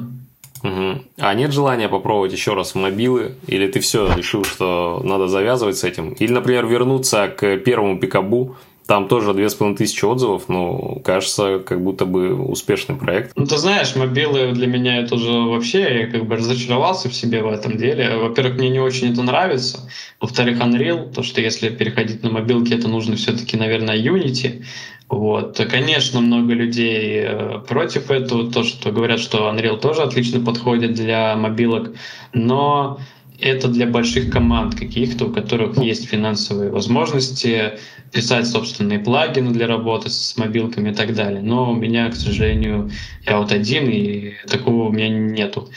Угу. А нет желания попробовать еще раз мобилы? Или ты все решил, что надо завязывать с этим? Или, например, вернуться к первому пикабу, там тоже две с половиной тысячи отзывов, ну, кажется, как будто бы успешный проект. Ну, ты знаешь, мобилы для меня это уже вообще, я как бы разочаровался в себе в этом деле. Во-первых, мне не очень это нравится. Во-вторых, Unreal, то, что если переходить на мобилки, это нужно все-таки, наверное, Unity. Вот. Конечно, много людей э, против этого, то, что говорят, что Unreal тоже отлично подходит для мобилок, но это для больших команд каких-то, у которых есть финансовые возможности писать собственные плагины для работы с мобилками и так далее. Но у меня, к сожалению, я вот один, и такого у меня нету.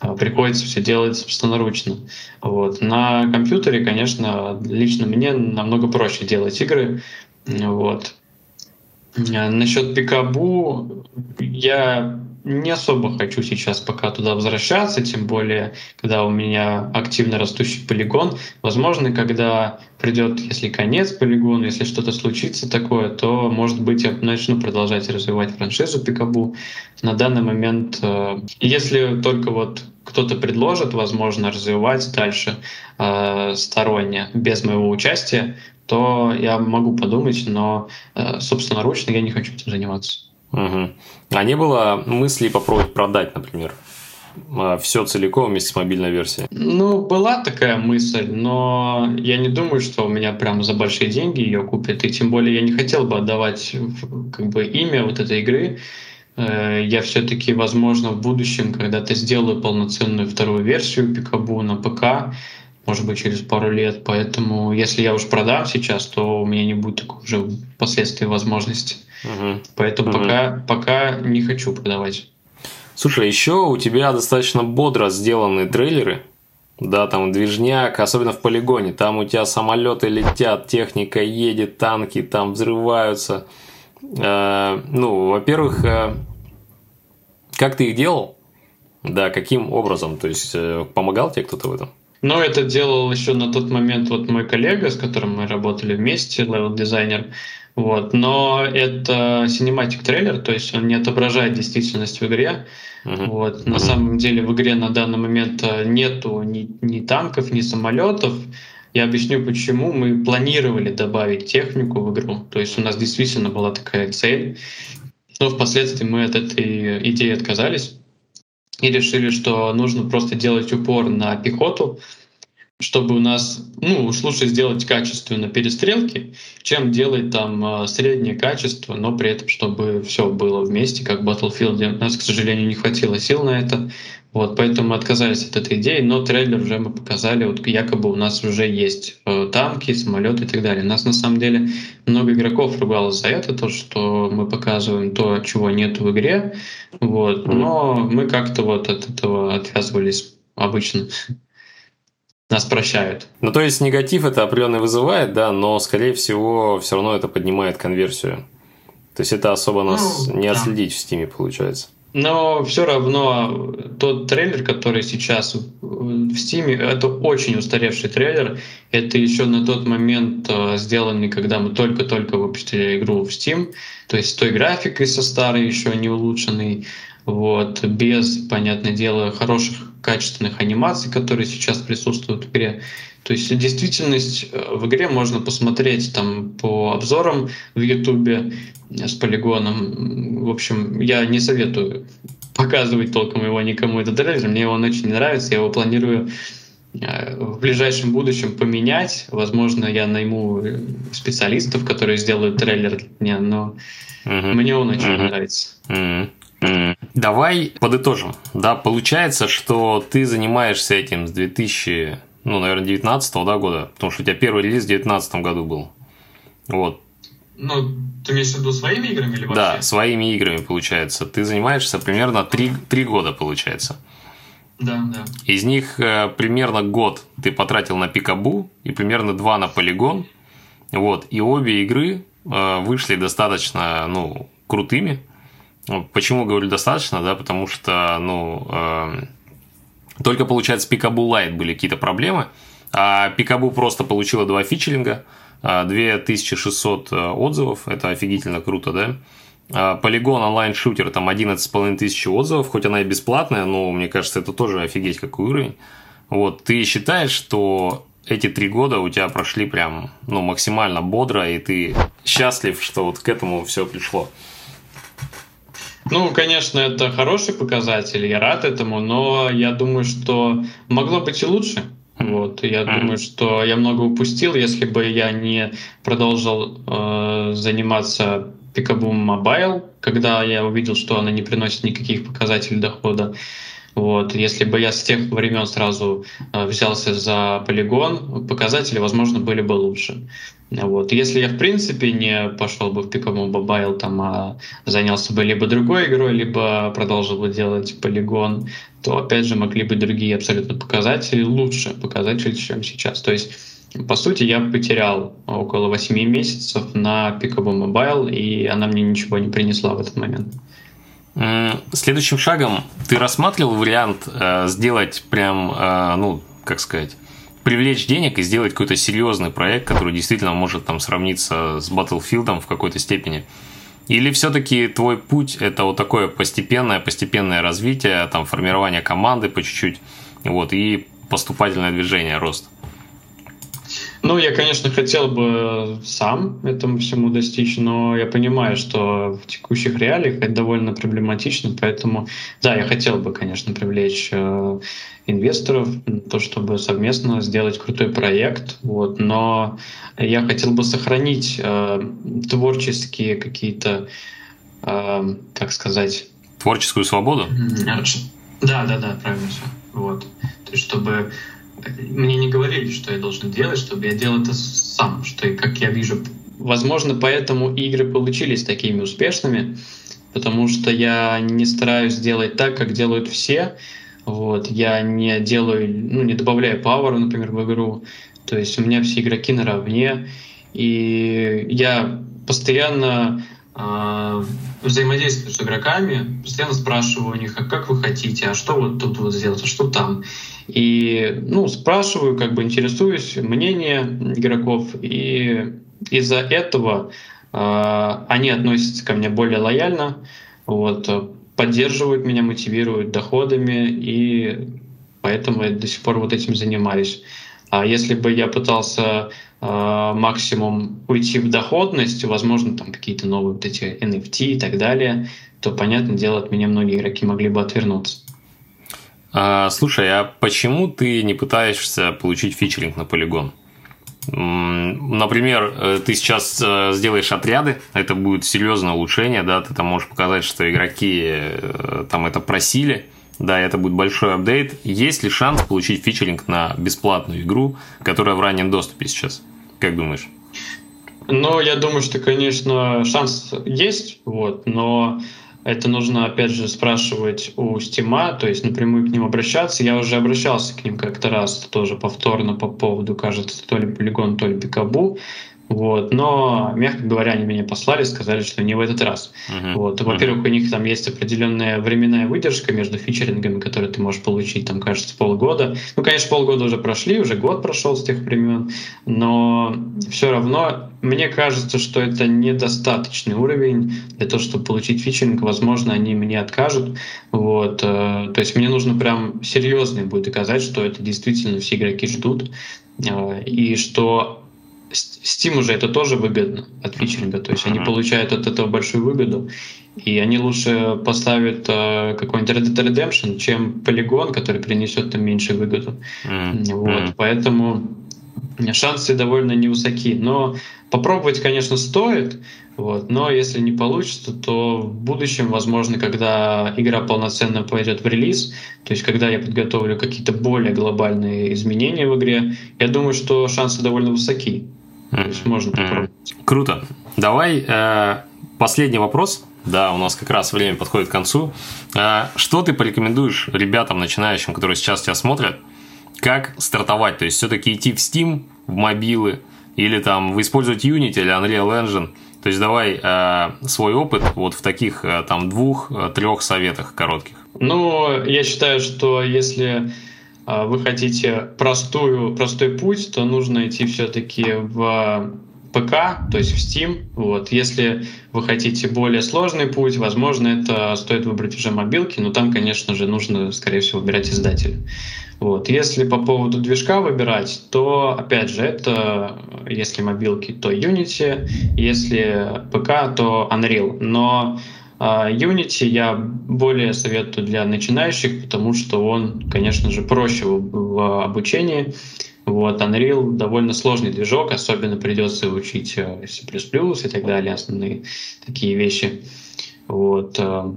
А, приходится все делать собственноручно. Вот. На компьютере, конечно, лично мне намного проще делать игры. Вот. Насчет Пикабу я не особо хочу сейчас пока туда возвращаться, тем более, когда у меня активно растущий полигон. Возможно, когда придет, если конец полигона, если что-то случится такое, то, может быть, я начну продолжать развивать франшизу Пикабу. На данный момент, э, если только вот кто-то предложит, возможно, развивать дальше э, сторонне, без моего участия, то я могу подумать, но э, собственноручно я не хочу этим заниматься. Угу. А не было мысли попробовать продать, например? А, все целиком вместе с мобильной версией? Ну, была такая мысль, но я не думаю, что у меня прям за большие деньги ее купят. И тем более я не хотел бы отдавать как бы имя вот этой игры. Э, я все-таки, возможно, в будущем когда-то сделаю полноценную вторую версию Пикабу на ПК, может быть, через пару лет. Поэтому, если я уж продам сейчас, то у меня не будет такой уже впоследствии возможности. Угу. Поэтому угу. пока, пока не хочу продавать. Слушай, еще у тебя достаточно бодро сделаны трейлеры. Да, там движняк, особенно в полигоне. Там у тебя самолеты летят, техника едет, танки там взрываются. Э, ну, во-первых, э, как ты их делал? Да, каким образом? То есть, э, помогал тебе кто-то в этом? Ну, это делал еще на тот момент вот мой коллега, с которым мы работали вместе, level-дизайнер. Вот. Но это cinematic трейлер, то есть он не отображает действительность в игре. Uh-huh. Вот. На uh-huh. самом деле в игре на данный момент э, нету ни, ни танков, ни самолетов. Я объясню, почему. Мы планировали добавить технику в игру. То есть у нас действительно была такая цель. Но впоследствии мы от этой идеи отказались и решили, что нужно просто делать упор на пехоту, чтобы у нас, ну, уж лучше сделать качественно перестрелки, чем делать там а, среднее качество, но при этом, чтобы все было вместе, как в Battlefield. У нас, к сожалению, не хватило сил на это. Вот, поэтому мы отказались от этой идеи, но трейлер уже мы показали, вот якобы у нас уже есть э, танки, самолеты и так далее. У нас на самом деле много игроков ругалось за это, то, что мы показываем то, чего нет в игре, вот, но мы как-то вот от этого отвязывались обычно нас прощают. Ну, то есть негатив это определенно вызывает, да, но, скорее всего, все равно это поднимает конверсию. То есть это особо нас ну, не да. отследить в стиме получается. Но все равно тот трейлер, который сейчас в Стиме, это очень устаревший трейлер. Это еще на тот момент э, сделанный, когда мы только-только выпустили игру в Steam. То есть с той графикой со старой, еще не улучшенной вот, без, понятное дело, хороших качественных анимаций, которые сейчас присутствуют в игре. То есть действительность э, в игре можно посмотреть там по обзорам в Ютубе с полигоном. В общем, я не советую показывать толком его никому этот трейлер. Мне он очень нравится, я его планирую э, в ближайшем будущем поменять. Возможно, я найму специалистов, которые сделают трейлер для меня, но uh-huh. мне он очень uh-huh. нравится. Uh-huh. Давай подытожим. Да, получается, что ты занимаешься этим с 2000, ну, наверное, 19 да, года, потому что у тебя первый релиз в 2019 году был. Вот. Ну, ты имеешь в виду своими играми или вообще? Да, своими играми, получается. Ты занимаешься примерно 3, 3 года, получается. Да, да. Из них э, примерно год ты потратил на пикабу и примерно два на полигон. Вот. И обе игры э, вышли достаточно, ну, крутыми. Ну, почему говорю достаточно, да, потому что, ну, э, только, получается, Пикабу Лайт были какие-то проблемы, а Пикабу просто получила два фичеринга, 2600 э, отзывов, это офигительно круто, да, Полигон онлайн-шутер, там 11,5 тысяч отзывов, хоть она и бесплатная, но мне кажется, это тоже офигеть какой уровень. Вот, ты считаешь, что эти три года у тебя прошли прям ну, максимально бодро, и ты счастлив, что вот к этому все пришло? Ну, конечно, это хороший показатель, я рад этому, но я думаю, что могло быть и лучше. Вот, я mm-hmm. думаю, что я много упустил, если бы я не продолжил э, заниматься Picaboo Mobile, когда я увидел, что она не приносит никаких показателей дохода. Вот. Если бы я с тех времен сразу э, взялся за полигон, показатели, возможно, были бы лучше. Вот. Если я, в принципе, не пошел бы в Picamo Mobile, там, а занялся бы либо другой игрой, либо продолжил бы делать полигон, то, опять же, могли быть другие абсолютно показатели, лучше показатели, чем сейчас. То есть по сути, я потерял около 8 месяцев на Picabo Mobile, и она мне ничего не принесла в этот момент. Следующим шагом ты рассматривал вариант э, сделать прям, э, ну, как сказать, привлечь денег и сделать какой-то серьезный проект, который действительно может там сравниться с Battlefield в какой-то степени? Или все-таки твой путь это вот такое постепенное, постепенное развитие, там формирование команды по чуть-чуть, вот, и поступательное движение, рост? Ну, я, конечно, хотел бы сам этому всему достичь, но я понимаю, что в текущих реалиях это довольно проблематично, поэтому, да, я хотел бы, конечно, привлечь э, инвесторов, то, чтобы совместно сделать крутой проект, вот, но я хотел бы сохранить э, творческие какие-то, э, как сказать... Творческую свободу? Да, да, да, правильно все. Вот. То есть, чтобы мне не говорили, что я должен делать, чтобы я делал это сам, что как я вижу. Возможно, поэтому игры получились такими успешными, потому что я не стараюсь делать так, как делают все. Вот, я не делаю, ну, не добавляю пауэра, например, в игру. То есть у меня все игроки наравне. И я постоянно взаимодействую с игроками, постоянно спрашиваю у них, а как вы хотите, а что вот тут вот сделать, а что там. И ну, спрашиваю, как бы интересуюсь мнением игроков, и из-за этого э, они относятся ко мне более лояльно, вот, поддерживают меня, мотивируют доходами, и поэтому я до сих пор вот этим занимаюсь. А если бы я пытался максимум уйти в доходность, возможно, там какие-то новые вот эти NFT и так далее, то, понятное дело, от меня многие игроки могли бы отвернуться. А, слушай, а почему ты не пытаешься получить фичеринг на полигон? Например, э, ты сейчас э, сделаешь отряды, это будет серьезное улучшение, да, ты там можешь показать, что игроки э, там это просили, да, это будет большой апдейт. Есть ли шанс получить фичеринг на бесплатную игру, которая в раннем доступе сейчас? Как думаешь? Ну, я думаю, что, конечно, шанс есть, вот, но это нужно, опять же, спрашивать у Стима, то есть напрямую к ним обращаться. Я уже обращался к ним как-то раз тоже повторно по поводу, кажется, то ли полигон, то ли пикабу. Вот. Но, мягко говоря, они меня послали, сказали, что не в этот раз. Uh-huh. Вот. Во-первых, у них там есть определенная временная выдержка между фичерингами, которые ты можешь получить, там, кажется, полгода. Ну, конечно, полгода уже прошли, уже год прошел с тех времен, но все равно мне кажется, что это недостаточный уровень для того, чтобы получить фичеринг. Возможно, они мне откажут. Вот. Э, то есть мне нужно прям серьезно будет доказать, что это действительно все игроки ждут, э, и что Steam уже это тоже выгодно от фичеринга, то есть они получают от этого большую выгоду, и они лучше поставят э, какой-нибудь Red Dead Redemption, чем Polygon, который принесет им меньше выгоду. Mm-hmm. Вот, поэтому шансы довольно невысоки. Но попробовать, конечно, стоит, вот, но если не получится, то в будущем, возможно, когда игра полноценно пойдет в релиз, то есть когда я подготовлю какие-то более глобальные изменения в игре, я думаю, что шансы довольно высоки. То есть можно попробовать. Круто. Давай э, последний вопрос. Да, у нас как раз время подходит к концу. Э, что ты порекомендуешь ребятам, начинающим, которые сейчас тебя смотрят, как стартовать? То есть все-таки идти в Steam, в мобилы, или там вы используете Unity или Unreal Engine. То есть давай э, свой опыт вот в таких э, там двух-трех советах коротких. Ну, я считаю, что если вы хотите простую, простой путь, то нужно идти все-таки в ПК, то есть в Steam. Вот. Если вы хотите более сложный путь, возможно, это стоит выбрать уже мобилки, но там, конечно же, нужно, скорее всего, выбирать издателя. Вот. Если по поводу движка выбирать, то, опять же, это, если мобилки, то Unity, если ПК, то Unreal. Но а, Unity я более советую для начинающих, потому что он, конечно же, проще в обучении. Вот, Unreal довольно сложный движок, особенно придется учить э, C++ и так далее, основные такие вещи. Вот. Э,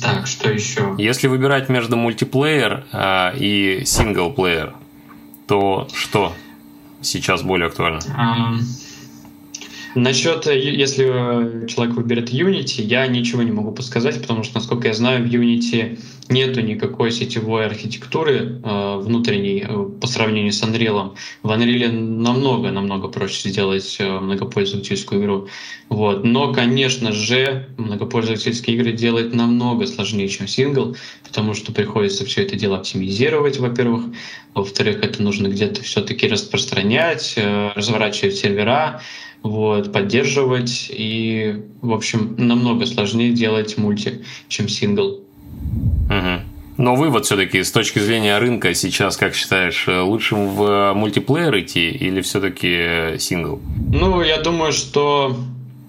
так, что еще? Если выбирать между мультиплеер э, и синглплеер, то что сейчас более актуально? Um, Насчет, э, если человек выберет Unity, я ничего не могу подсказать, потому что, насколько я знаю, в Unity нету никакой сетевой архитектуры э, внутренней э, по сравнению с Unreal. В Unreal намного-намного проще сделать э, многопользовательскую игру. Вот. Но, конечно же, многопользовательские игры делать намного сложнее, чем сингл, потому что приходится все это дело оптимизировать, во-первых. Во-вторых, это нужно где-то все-таки распространять, э, разворачивать сервера, вот, поддерживать. И, в общем, намного сложнее делать мульти, чем сингл. Угу. Но вывод все-таки с точки зрения рынка сейчас, как считаешь, э, лучше в мультиплеер идти или все-таки сингл? Ну, я думаю, что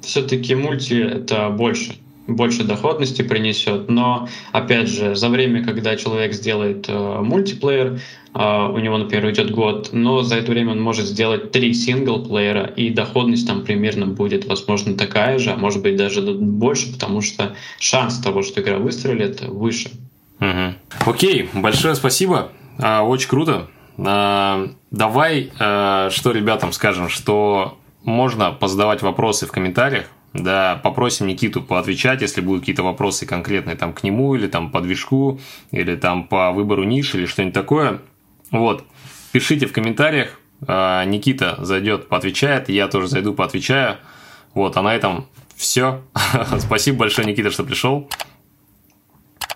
все-таки мульти это больше больше доходности принесет. Но, опять же, за время, когда человек сделает э, мультиплеер, э, у него, например, уйдет год, но за это время он может сделать три синглплеера, и доходность там примерно будет, возможно, такая же, а может быть даже больше, потому что шанс того, что игра выстрелит, выше. Угу. Окей, большое спасибо. А, очень круто. А, давай, а, что ребятам скажем, что можно позадавать вопросы в комментариях да, попросим Никиту поотвечать, если будут какие-то вопросы конкретные там к нему, или там по движку, или там по выбору ниши, или что-нибудь такое. Вот, пишите в комментариях, а, Никита зайдет, поотвечает, я тоже зайду, поотвечаю. Вот, а на этом все. Спасибо большое, Никита, что пришел.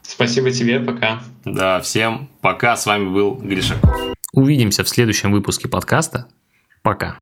Спасибо тебе, пока. Да, всем пока, с вами был Гришаков. Увидимся в следующем выпуске подкаста. Пока.